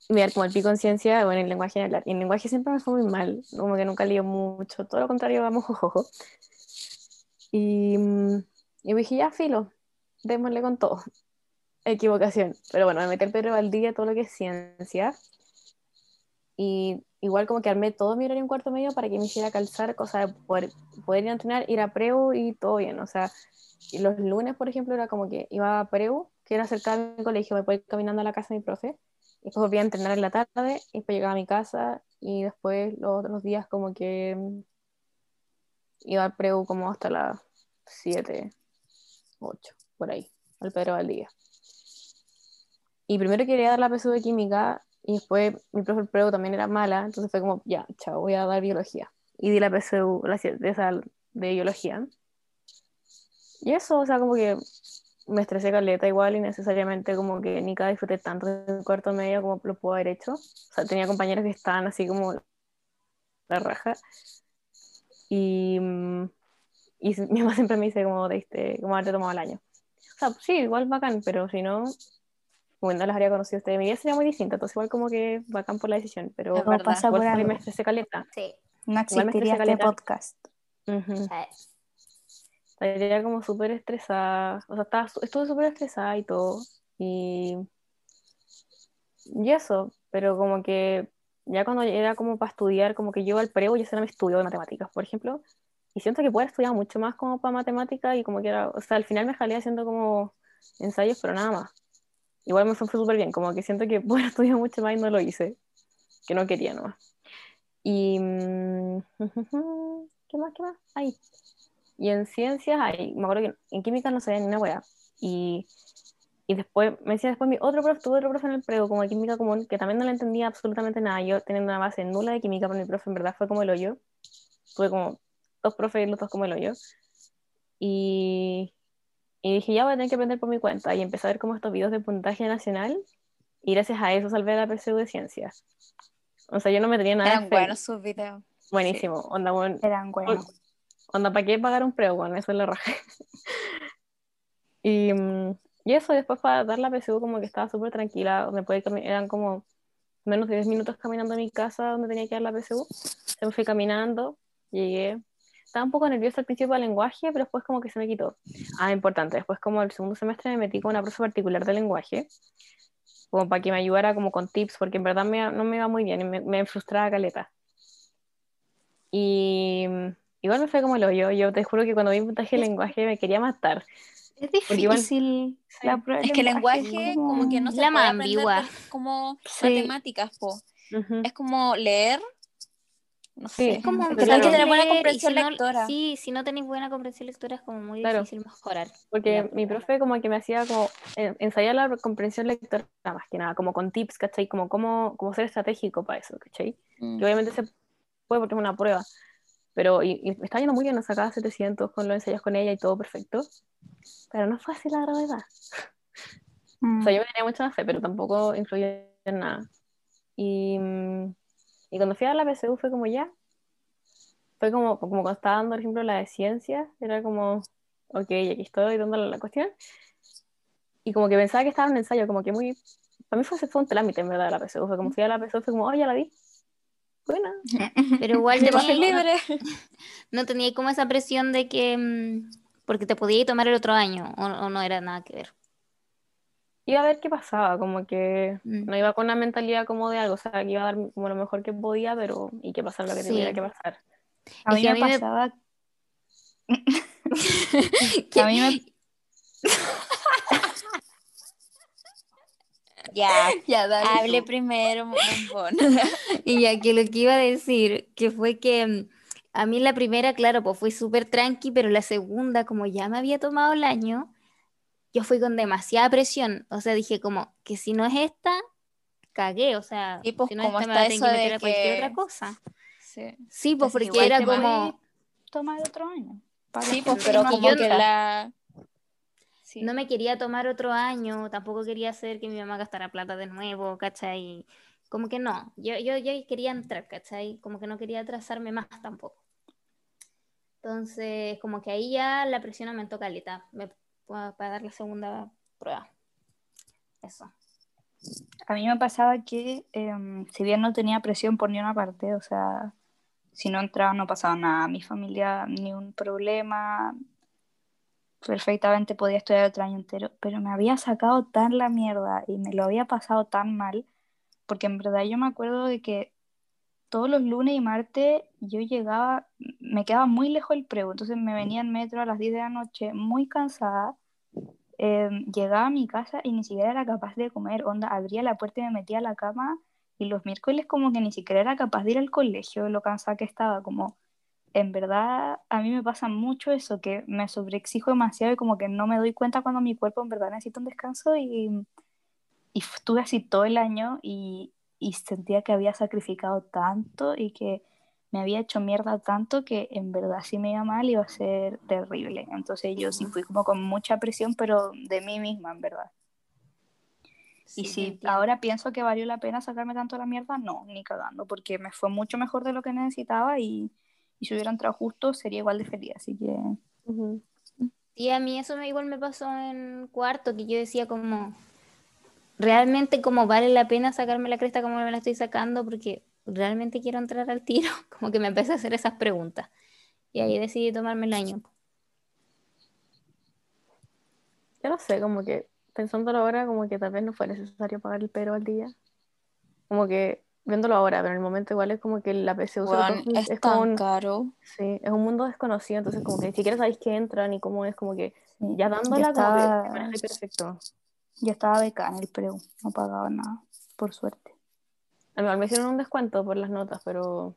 Y me iba a ir como el pico en ciencia o en el lenguaje de hablar. Y en el lenguaje siempre me fue muy mal, como que nunca lío mucho, todo lo contrario, vamos, jojojo. Y, mm, y dije, ya, filo, démosle con todo. Equivocación. Pero bueno, me metí al Pedro Valdivia todo lo que es ciencia. Y igual como que armé todo mi horario en cuarto medio para que me hiciera calzar, cosa de poder, poder ir a entrenar, ir a preu y todo bien. O sea, los lunes, por ejemplo, era como que iba a preu, que era cerca de mi colegio, me podía ir caminando a la casa de mi profe. Y después volvía a entrenar en la tarde, y después llegaba a mi casa, y después los otros días como que iba al preu como hasta las 7, 8, por ahí, al Pedro Valdivia. Y primero quería dar la PSU de química y después mi profe preu también era mala, entonces fue como, ya, chao, voy a dar biología. Y di la PSU la de, de biología. Y eso, o sea, como que me estresé caleta igual y necesariamente como que cada disfruté tanto del cuarto medio como lo puedo haber hecho. O sea, tenía compañeros que estaban así como la raja. Y, mm, y mi mamá siempre me dice como, como haberte tomado el año. O sea, sí, igual bacán, pero si no, bueno, no las habría conocido ustedes. Mi vida sería muy distinta, entonces igual como que bacán por la decisión, pero Todo verdad. pasa por me estresé caleta. Sí. No existiría este podcast. Estaría como súper estresada, o sea, estaba, estuve súper estresada y todo, y, y eso, pero como que ya cuando era como para estudiar, como que yo al preo ya era mi estudio de matemáticas, por ejemplo, y siento que puedo haber estudiado mucho más como para matemáticas y como que era, o sea, al final me jalé haciendo como ensayos, pero nada más. Igual me fue súper bien, como que siento que puedo haber estudiado mucho más y no lo hice, que no quería nomás. Y, mm, ¿qué más, qué más? Ahí. Y en ciencias, ay, me acuerdo que en química no sabía ni una weá. Y, y después, me decía después mi otro profe, tuve otro profe en el prego, como de química común, que también no le entendía absolutamente nada. Yo teniendo una base nula de química, pero mi profe en verdad fue como el hoyo. Tuve como dos profes los dos como el hoyo. Y, y dije, ya voy a tener que aprender por mi cuenta. Y empecé a ver como estos videos de puntaje nacional. Y gracias a eso salvé la PSU de ciencias. O sea, yo no me tenía nada Eran buenos sus videos. Buenísimo. Onda, bueno, Eran buenos. Onda, ¿para qué pagar un preo? Bueno, eso es la raja. y, mm, y eso, después para dar la PSU como que estaba súper tranquila, cami- eran como menos de 10 minutos caminando a mi casa donde tenía que dar la PSU. Se me fui caminando, llegué. Estaba un poco nerviosa al principio del lenguaje, pero después como que se me quitó. Ah, importante, después como el segundo semestre me metí con una profe particular de lenguaje, como para que me ayudara como con tips, porque en verdad me- no me iba muy bien y me, me frustraba caleta. Y igual me fue como el hoyo. Yo te juro que cuando vi un puntaje de lenguaje me quería matar. Es difícil la prueba Es que el lenguaje como que no se La puede más aprender ambigua. como Sí. matemáticas, po. Ujú. Es como leer, no Sí, sé. Es como Pero Pero hay que claro. tener buena comprensión si no- lectora. Sí, si no tenéis buena comprensión lectora es como muy Claro. difícil mejorar. Porque mi profe como que me hacía como ensayar la comprensión lectora más que nada, como con tips, ¿cachai? Como cómo, cómo ser estratégico para eso, ¿cachai? Mm. Que obviamente se puede porque es una prueba. Pero y, y me está yendo muy bien, nos sacaba 700 con los ensayos con ella y todo perfecto. Pero no fue así la gravedad. Mm. O sea, yo me tenía mucha fe, pero tampoco influyó en nada. Y, mm, Y cuando fui a la PSU fue como ya. Fue como, como cuando estaba dando, por ejemplo, la de ciencia, era como, ok, aquí estoy dándole la cuestión. Y como que pensaba que estaba en un ensayo, como que muy. Para mí fue, fue un trámite, en verdad, la PSU. Fue como fui a la PSU, fue como, oh, ya la vi. Buena. Pero igual Te pasé libre. no tenía como esa presión de que, mm, porque te podías tomar el otro año, o, o no era nada que ver. Iba a ver qué pasaba, como que Mm. no iba con una mentalidad como de algo, o sea, que iba a dar como lo mejor que podía, pero y que pasara lo que Sí. tuviera que pasar. A mí que a me mí me- pasaba... a mí me... Ya, Ya, dale hable tú. primero, bombón. Y ya que lo que iba a decir, que fue que mm, a mí la primera, claro, pues fue súper tranqui, pero la segunda, como ya me había tomado el año, yo fui con demasiada presión. O sea, dije como que si no es esta, cagué. O sea, Sí, pues, si no es como esta, me está va a tener eso que de meter a cualquier que- otra cosa. Sí, Sí, pues Entonces, porque era como... tomar otro año. para sí pues, pero como yo que no- la... Sí. No me quería tomar otro año, tampoco quería hacer que mi mamá gastara plata de nuevo, ¿cachai? Como que no, yo, yo, yo quería entrar, ¿cachai? Como que no quería atrasarme más tampoco. Entonces, como que ahí ya la presión aumentó caleta me- pa- para dar la segunda prueba. Eso. A mí me pasaba que, em, si bien no tenía presión por ni una parte, o sea, si no entraba no pasaba nada, mi familia ni un problema, perfectamente podía estudiar otro año entero, pero me había sacado tan la mierda y me lo había pasado tan mal, porque en verdad yo me acuerdo de que todos los lunes y martes yo llegaba, me quedaba muy lejos del preu, entonces me venía en metro a las 10 de la noche muy cansada, eh, llegaba a mi casa y ni siquiera era capaz de comer, onda, abría la puerta y me metía a la cama y los miércoles como que ni siquiera era capaz de ir al colegio, lo cansada que estaba, como en verdad a mí me pasa mucho eso, que me sobreexijo demasiado y como que no me doy cuenta cuando mi cuerpo en verdad necesita un descanso y, y estuve así todo el año y, y sentía que había sacrificado tanto y que me había hecho mierda tanto que en verdad si me iba mal iba a ser terrible. Entonces yo sí fui como con mucha presión, pero de mí misma, en verdad. Sí, y si ahora pienso que valió la pena sacarme tanto la mierda, no, ni cagando, porque me fue mucho mejor de lo que necesitaba y, y si hubiera entrado justo sería igual de feliz. Así que Ujú. Sí, a mí eso me, igual me pasó en cuarto, que yo decía como, realmente como vale la pena sacarme la cresta como me la estoy sacando, porque realmente quiero entrar al tiro, como que me empecé a hacer esas preguntas. Y ahí decidí tomarme el año. Yo no sé, como que pensándolo ahora, como que tal vez no fue necesario pagar el pero al día. Como que viéndolo ahora, pero en el momento igual es como que la Weón, todo es, es como tan un, caro. sí, es un mundo desconocido, entonces como que ni siquiera sabéis qué entra ni cómo es, como que ya dándola ya como que estaba- me parece perfecto. ya estaba becada en el preu, no pagaba nada, por suerte. A mí me hicieron un descuento por las notas, pero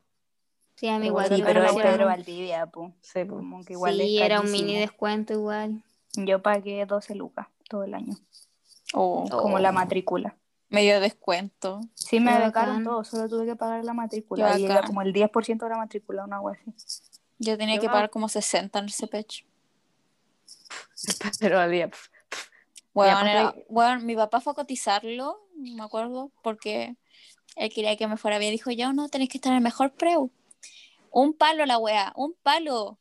Sí, a mí igual. bueno, Sí, pero era el bueno. Pedro Valdivia, po, sí, pues. como que igual Sí, es era un mini descuento igual. Yo pagué 12 lucas todo el año, Oh, como la matrícula. medio descuento. Sí, me becaron todo, solo tuve que pagar la matrícula. Y era como el 10% de la matrícula, una wea así. Yo tenía Yo que no- pagar como 60 en el CPECH. pero al día. aparte- era- weón, mi papá fue a cotizarlo, me acuerdo, porque él quería que me fuera bien. Dijo, yo no, tenéis que estar en el mejor preu. Un palo la wea, un palo.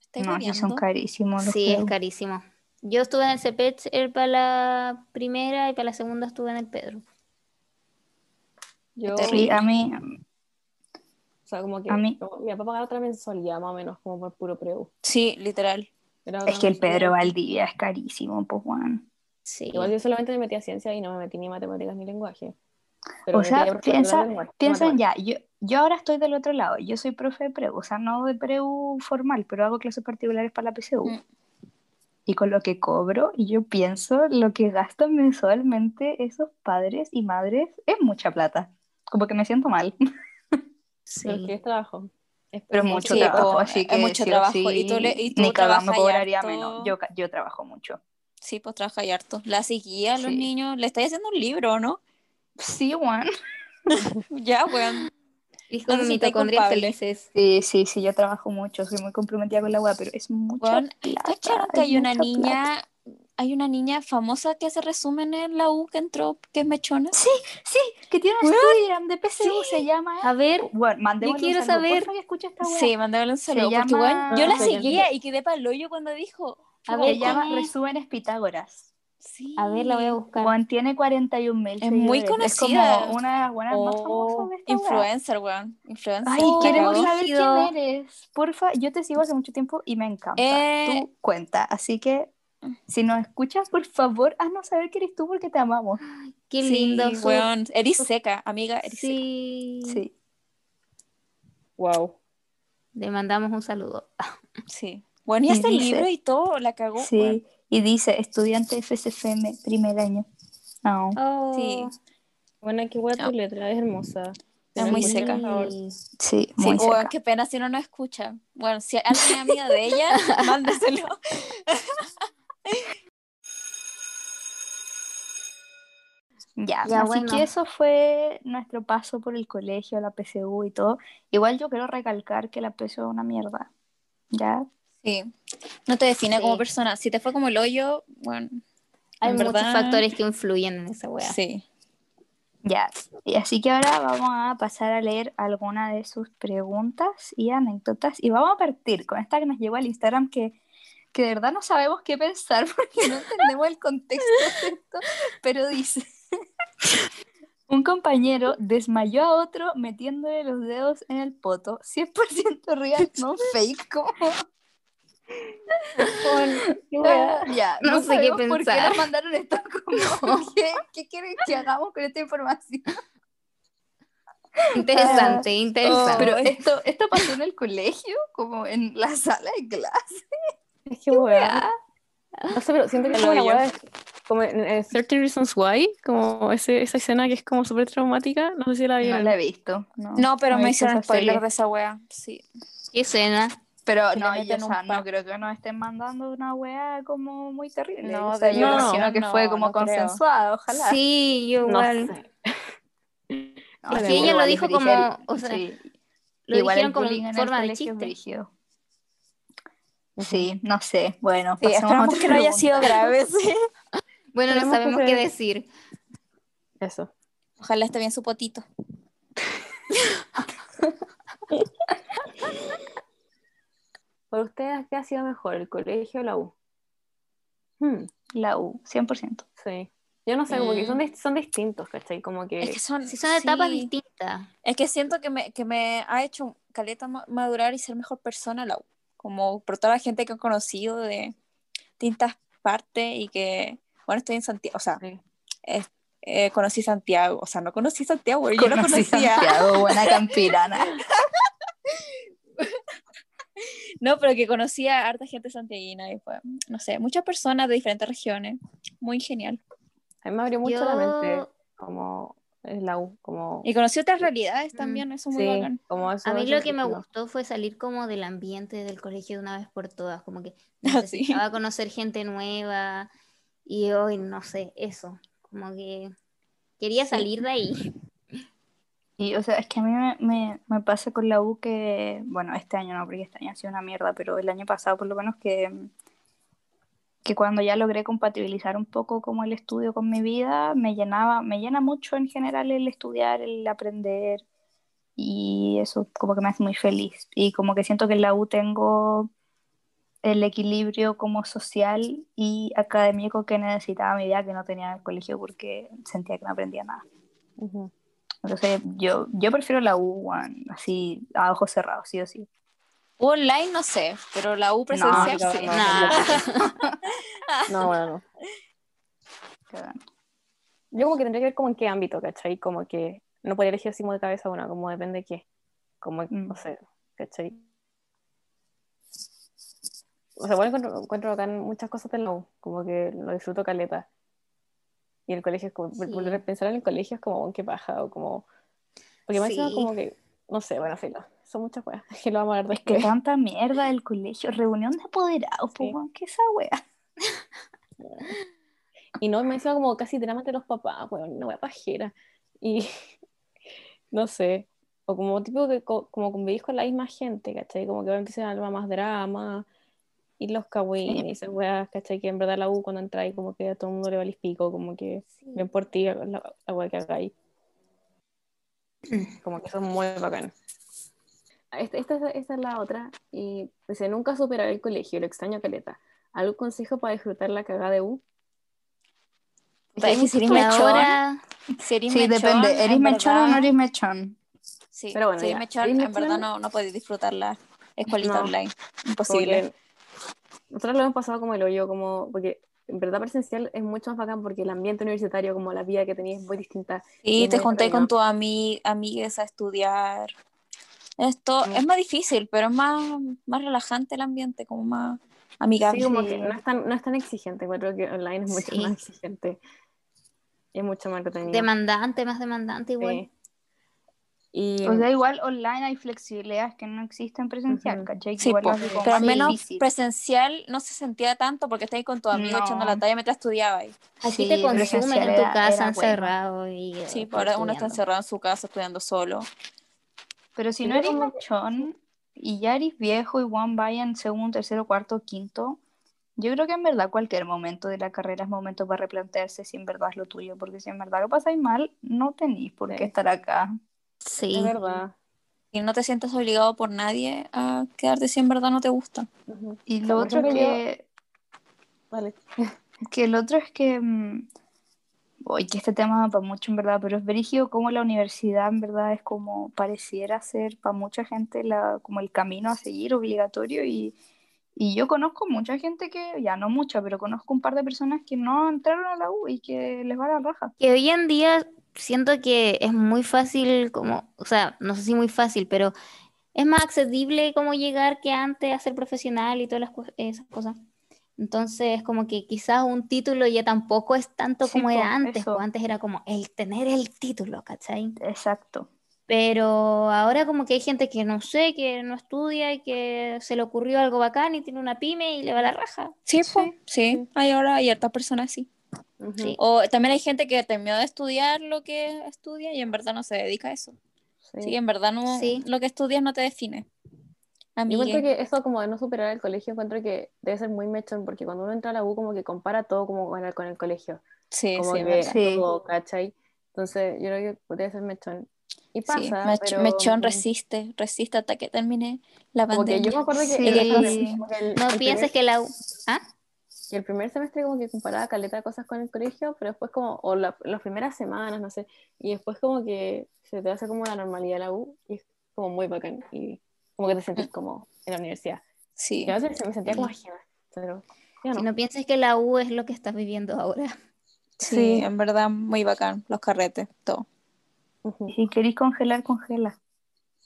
¿Estáis No, sí son carísimos los Sí, es preu. carísimo. Yo estuve en el CPET el para la primera y para la segunda estuve en el Pedro. Yo, Terrible. Sí, a mí, o sea, como que a mí- como- mi papá pagaba otra mensualidad más o menos, como por puro preu. Sí, literal. Era es que el. Pedro Valdivia es carísimo, pues, Juan. Sí. Igual yo solamente me metí a ciencia y no me metí ni matemáticas ni lenguaje. Pero O sea, piensa, de lenguaje- piensa en matemáticas. ya, yo, yo ahora estoy del otro lado, yo soy profe de preu, o sea, no de preu formal, pero hago clases particulares para la PSU. Mm. Y con lo que cobro, y yo pienso, lo que gastan mensualmente esos padres y madres es mucha plata. Como que me siento mal. Pero es que es trabajo. Es Pero mucho Sí, trabajo, así es que mucho sí trabajo. sí, Y tú le- y tú ni trabajas cobraría harto. menos. Yo, yo trabajo mucho. Sí, pues trabaja y harto. La seguía a los Sí. niños. Le estáis haciendo un libro, ¿no? Sí, Juan. Ya, weón. Sientas mitocondrias felices. Sí, sí, sí, yo trabajo mucho, soy muy comprometida con la weá, pero es plata. ¿cacharon que hay una niña hay una niña famosa que hace resumen en la U que entró, que es mechona. Sí, sí, que tiene un Instagram de PSU, se llama. A ver, Bueno, Yo quiero un saludo, saber. porfa, esta. Sí, mandémosle un saludo. Se porque, llama- yo la seguía y quedé para el hoyo cuando dijo. A Se ver, llama ¿cómo es? Resúmenes Pitágoras. Sí. a ver, la voy a buscar. Juan tiene 41 mil Es muy Es conocida. como una de las buenas más famosas de esta. Influencer, weón. Influencer. Ay, queremos saber quién eres. Porfa, yo te sigo hace mucho tiempo y me encanta Eh. tu cuenta. Así que, si nos escuchas, por favor, haznos saber que eres tú porque te amamos. Qué Sí, lindo. weón. Eres seca, amiga. Eres seca. Sí. Sí. Wow. Le mandamos un saludo. Sí. Bueno, y hasta el dice- libro y todo, la cagó. Sí. weón. Y dice, estudiante de FSFM, primer año. No. Oh, Sí. Bueno, qué guay No. tu letra, es hermosa. Es muy seca. favor. Sí, muy weón, seca. qué pena si no nos escucha. Bueno, si alguien es amiga de ella, mándeselo. Ya, Ya, así bueno. que eso fue nuestro paso por el colegio, la PSU y todo. Igual yo quiero recalcar que la PSU es una mierda. ¿Ya? Sí. No te define Sí. como persona. Si te fue como el hoyo, bueno. Hay muchos verdad- factores que influyen en esa wea. Sí. Ya. Y así que ahora vamos a pasar a leer alguna de sus preguntas y anécdotas. Y vamos a partir con esta que nos llegó al Instagram que, que de verdad no sabemos qué pensar porque no entendemos el contexto de esto. Pero dice. Un compañero desmayó a otro metiéndole los dedos en el poto. 100% real, no fake. Como... Ah, ya, No sé qué sabemos ¿Por qué pensar. nos mandaron esto? Como, ¿qué, ¿Qué quieren que hagamos con esta información? Interesante, interesante. Pero esto, esto pasó en el colegio, como en la sala de clase. Es que weá. No sé, pero siento que es como la weá de- como en, en 13 Reasons Why, como ese, esa escena que es como súper traumática. No sé si la No vieron. la he visto. No, No, pero no me hicieron spoiler serie. de esa wea. Sí. ¿Qué escena? Pero no, y, o sea, no creo que nos estén mandando una wea como muy terrible. No, o sea, yo imagino que no, fue como no creo. consensuada, ojalá. Sí, yo No igual. sé. No, Es sí, que ella lo dijo como, o sea, Sí. Lo Igual dijeron como en forma de chiste. Sí, no sé. Bueno, Sí, esperamos otra que no haya sido grave, sí. Bueno, no sabemos qué decir. Eso. Ojalá esté bien su potito. ¿Por ustedes qué ha sido mejor, el colegio o la U? Hmm, La U, 100%. sí. Yo no sé, como que son, Mm. son distintos, ¿cachai? Como que... Es que son, Si son etapas sí. distintas. Es que siento que me, que me ha hecho caleta ma- madurar y ser mejor persona la U. Como por toda la gente que he conocido de distintas partes y que, bueno, estoy en Santiago, o sea, Sí. es- eh, conocí Santiago, o sea, no conocí Santiago, yo lo Conocí conocía. Santiago, buena campirana. No, pero que conocía a harta gente santiaguina y fue, no sé, muchas personas de diferentes regiones. Muy genial. A mí me abrió mucho la Yo- mente, como es la U, como... Y conocí otras realidades también, eso muy sí, bacán. como eso. A mí lo que me gustó fue salir como del ambiente del colegio de una vez por todas, como que Ah, sí. necesitaba conocer gente nueva y hoy no sé, eso, como que quería salir de ahí. Y, o sea, es que a mí me, me, me pasa con la U que, bueno, este año no, porque este año ha sido una mierda, pero el año pasado por lo menos que, que cuando ya logré compatibilizar un poco como el estudio con mi vida, me llenaba, me llena mucho en general el estudiar, el aprender, y eso como que me hace muy feliz. Y como que siento que en la U tengo el equilibrio como social y académico que necesitaba a mi vida que no tenía en el colegio porque sentía que no aprendía nada. Ujú. Entonces yo, yo prefiero la U, weón, así a ojos cerrados, sí o sí. Online no sé, pero la U presencial no, sí. no. Nah. No, bueno, no. Yo como que tendría que ver como en qué ámbito, ¿cachai? Como que no podría elegir así como de cabeza una, como depende de qué. Como, Mm. no sé, ¿cachai? O sea, bueno, encuentro, encuentro acá muchas cosas de la U, como que lo disfruto caleta. Y el colegio es como, Sí. volver a pensar en el colegio es como, qué paja, o como... Porque me Sí. encima como que, no sé, bueno, filo, son muchas cosas, que lo vamos a ver Es que después. tanta mierda del colegio, reunión de apoderados, po, Sí. ¿qué esa wea? Y no, me encima como casi dramas de los papás, weón, una wea pajera. Y no sé, o como tipo que co- como convivís con la misma gente, ¿cachai? Como que ahora empiezan a hablar más drama. Y los kawin y esas weas, ¿cachai? Que en verdad la U cuando entra y como que a todo el mundo le vale pico, como que ven por ti la, la wea que hagáis. Como que son muy bacán. Esta, esta, es- esta es la otra. Y dice, nunca superar el colegio, lo extraño caleta. ¿Algún consejo para disfrutar la cagada de U? Si eres Y mechón, ahora, si eres Sí, mechón, depende. ¿Eres mechón o no verdad- eres mechón? Sí, Pero bueno, si eres mechón, ¿eres en mechón? verdad no, no podéis disfrutar la escuelita No. online. Imposible. que nosotros lo hemos pasado como el hoyo, como, porque en verdad presencial es mucho más bacán porque el ambiente universitario, como la vida que tenías es muy distinta. Sí, es te junté con tus ami amigues a estudiar. Esto es más difícil, pero es más, más relajante el ambiente, como más amigable. Sí, como que no es tan, no es tan exigente, encuentro que online es mucho Sí. más exigente. Es mucho más entretenido. demandante, más demandante igual. Sí. Y O sea, igual online hay flexibilidades que no existen presencial, Ujú. ¿cachai? Que Sí, igual pero al menos difícil. presencial no se sentía tanto porque estáis con tu amigo No. echando la talla mientras estudiabais. Aquí Sí, te consumen en tu casa encerrado y eh, Sí, pues ahora uno está encerrado en su casa estudiando solo. Pero si no eres como mechón y ya eres viejo y Juan vaya en segundo, tercero, cuarto, quinto, yo creo que en verdad cualquier momento de la carrera es momento para replantearse si en verdad es lo tuyo, porque si en verdad lo pasáis mal, no tenéis por qué Sí. estar acá. Sí. es verdad. Y no te sientes obligado por nadie a quedarte si en verdad no te gusta. Y lo otro ejemplo, que, Vale. que el otro es que, mm, uy, que este tema para mucho en verdad, pero es brígido como la universidad en verdad es como pareciera ser para mucha gente la, como el camino a seguir obligatorio y, y yo conozco mucha gente que, ya no mucha, pero conozco un par de personas que no entraron a la U y que les va la raja. Que hoy en día siento que es muy fácil, como, o sea, no sé si muy fácil, pero es más accesible como llegar que antes a ser profesional y todas las, esas cosas. Entonces, como que quizás un título ya tampoco es tanto Sí, como era antes, pues antes era como el tener el título, ¿cachai? Exacto. Pero ahora como que hay gente que no sé, que no estudia y que se le ocurrió algo bacán y tiene una pyme y le va la raja. Sí, Sí. sí. Hay ahora hay hartas personas así. Ujú. Sí. O también hay gente que terminó de estudiar lo que estudia y en verdad no se dedica a eso. Sí. Sí, en verdad no, Sí. lo que estudias no te define. Yo Amigue. encuentro que eso como de no superar el colegio, encuentro que debe ser muy mechón, porque cuando uno entra a la U como que compara todo como con el, con el colegio, Sí, como sí, que. Sí. todo, ¿cachai? Entonces yo creo que debe ser mechón. Y Sí, pasa, Mech- pero Mechón resiste, resiste hasta que termine la pandemia. yo me acuerdo que Sí. el, el- No el pienses primer, que la... U- ¿Ah? Que el primer semestre como que comparaba caleta de cosas con el colegio, pero después como, o la- las primeras semanas, no sé, y después como que se te hace como la normalidad la U, y es como muy bacán, y como que te sentís como en la universidad. Sí. Yo a veces me sentía como ajena, pero ya Si no. no pienses que la U es lo que estás viviendo ahora. sí, Sí. en verdad muy bacán, los carretes, todo. Y si queréis congelar, congela.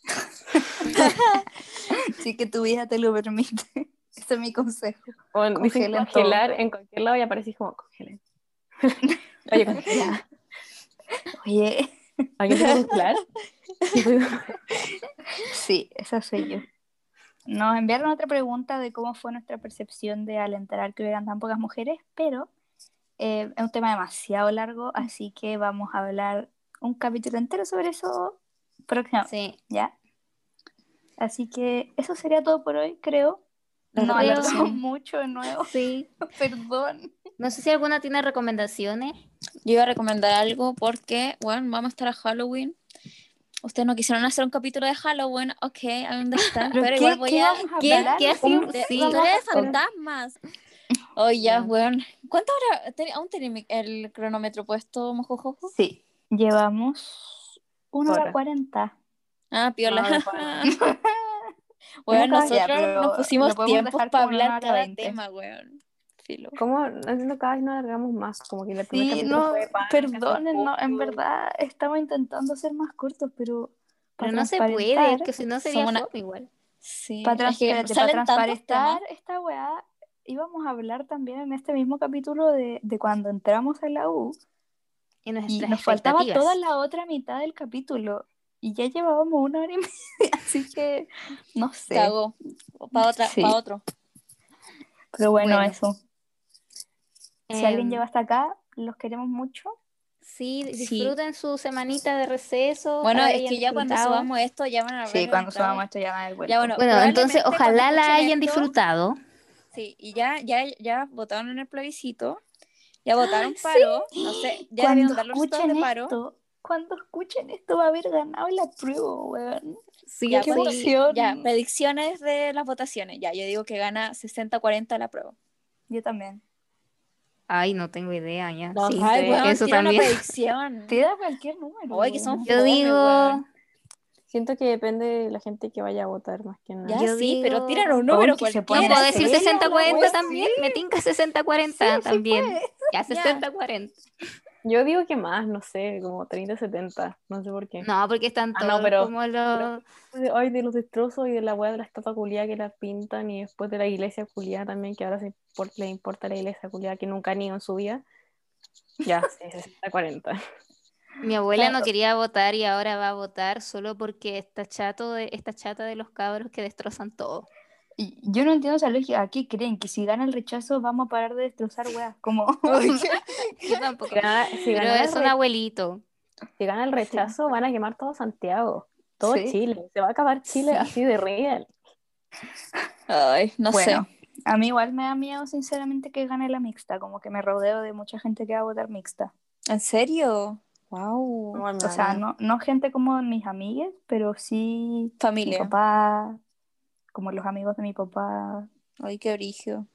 sí que tu vida te lo permite. Ese es mi consejo. O dicen congelar en cualquier lado y aparecís como congelen. Oye, congela. Oye, ¿Alguien se puede congelar? sí, esa soy yo. Nos enviaron otra pregunta de cómo fue nuestra percepción de al enterar que hubieran tan pocas mujeres, pero eh, es un tema demasiado largo, así que vamos a hablar un capítulo entero sobre eso próximamente. Sí. ¿Ya? Así que eso sería todo por hoy, creo. No creo. alargamos mucho de nuevo, Sí. perdón. No sé si alguna tiene recomendaciones. Yo iba a recomendar algo porque, bueno, vamos a estar a Halloween. Ustedes no quisieron hacer un capítulo de Halloween, ok, I understand, pero, ¿qué- igual voy qué a... ¿Qué, qué ha sido? de Sí. historia de fantasmas. Oye, Ya. weón. ¿Cuánto hora? te- ¿Aún tiene el cronómetro puesto, mojojojo? Sí, llevamos una hora Hora. cuarenta. Ah, piola. No. Weón, ya, nosotros pero nos pusimos lo tiempos para hablar cada veinte. tema, weón. Filo. ¿Cómo? No cada vez no alargamos más. Como que primer Sí, no, perdonen, no, en verdad estamos intentando ser más cortos, pero Pero no se puede, que si no sería una- igual. Sí, Para, es que para transparentar esta weá, íbamos a hablar también en este mismo capítulo de, de cuando entramos a la U Y y nos faltaba toda la otra mitad del capítulo y ya llevábamos una hora y media, así que no sé. Cago. Para otra, Sí. para otro. Pero bueno, Bueno. eso. Si alguien Em, llegó hasta acá, los queremos mucho. Sí, Sí. disfruten su semanita de receso. Bueno, es que ya cuando subamos esto ya van a Sí, cuando subamos esto ya va a haber vuelto. Ya, bueno, Bueno, entonces ojalá la hayan esto- disfrutado. Sí, y ya, ya, ya votaron en el plebiscito. Ya votaron paro. No sé, ya debieron dar los resultados de paro. esto, cuando escuchen esto va a haber ganado la prueba, weón. Sí, Ya, sí. ya, predicciones de las votaciones. Ya, yo digo que gana 60-40 la prueba. Yo también. Ay, no tengo idea ya. No Sí, Ay, weón, eso tira una también. predicción. Tira cualquier número. Ay, que son Yo fome, digo, weón. Siento que depende de la gente que vaya a votar más que nada. Ya Yo sí, pero digo- tiran un número Ay, que se no Mira, cualquiera. puedo decir serio, 60-40 la también. Me tinca 60-40 Sí, sí también. Ya 60-40. Yo digo que más, no sé, como 30-70, no sé por qué. No, porque están Ah, todos no, pero- como los. De- Ay, de los destrozos y de la weá de la estatua culiada que la pintan y después de la iglesia culiada también, que ahora se le importa la iglesia culiada que nunca han ido en su vida. Ya, sí, 60-40. Mi abuela no Claro. quería votar y ahora va a votar solo porque está chato de, está chata de los cabros que destrozan todo. Yo no entiendo esa lógica. ¿A qué creen? ¿Que si gana el rechazo vamos a parar de destrozar weas? Como... Yo tampoco. Si gana, si Pero gana el es un abuelito. si gana el rechazo, van a quemar todo Santiago, todo Sí. Chile. Se va a acabar Chile Sí. así de real. Ay, no Bueno, sé. a mí igual me da miedo, sinceramente, que gane la mixta. Como que me rodeo de mucha gente que va a votar mixta. ¿En serio? Wow. O sea, no, no gente como mis amigas, pero sí mi Familia. papá, como los amigos de mi papá. Ay, qué origen.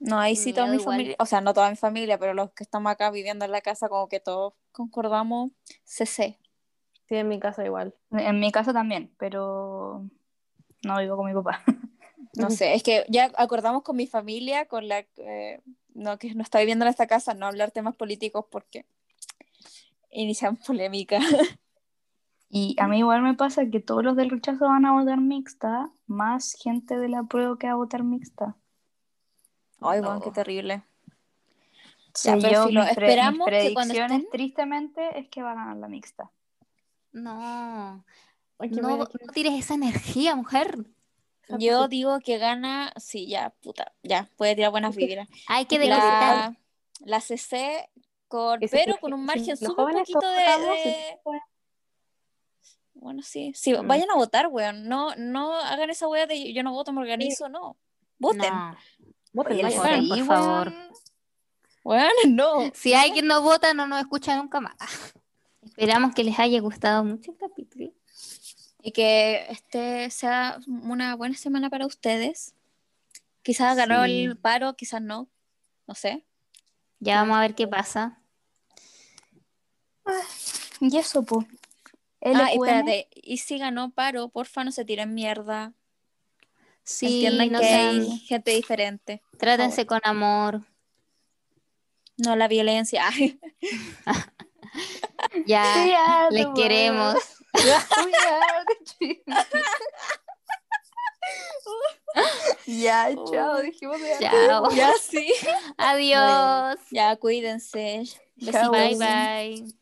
No, ahí sí toda mi igual. familia, o sea, no toda mi familia, pero los que estamos acá viviendo en la casa, como que todos concordamos CC. Sí, en mi casa igual. En mi caso también, pero no vivo con mi papá. No sé, es que ya acordamos con mi familia, con la que no, que no está viviendo en esta casa, no hablar temas políticos porque inician polémica. Y a mí igual me pasa que todos los del rechazo van a votar mixta, más gente de la prueba que va a votar mixta. Ay, No. bueno, qué terrible. Sí, Ya, pero yo, filo, mis, esperamos mis que cuando estén- tristemente, es que va a ganar la mixta. No, no, tires esa energía, mujer. Yo digo que gana, sí, ya, puta, ya, puede tirar buenas vibras. Hay que depositar. La, la CC, con, pero con un margen súper poquito de, pues. Bueno, sí, sí, Mm. vayan a votar, weón. No, no hagan esa wea de yo no voto, me organizo, no. Voten. No. Voten, vayan. Por weón. favor. Weón, no. Si alguien no vota, no nos escucha nunca más. Esperamos que les haya gustado mucho el capítulo. Y que este sea una buena semana para ustedes. Quizás ganó Sí. el paro, quizás no. No sé. Ya vamos a ver qué pasa. Y eso, pues. Ah, espérate. Y si ganó paro, porfa, no se tiren mierda. Sí, Entiendan no que sean- hay gente diferente. trátense con amor. No la violencia. Ya, les queremos. ya, chao, dijimos de Chao. ya sí. Adiós. Ya, cuídense. Bye bye.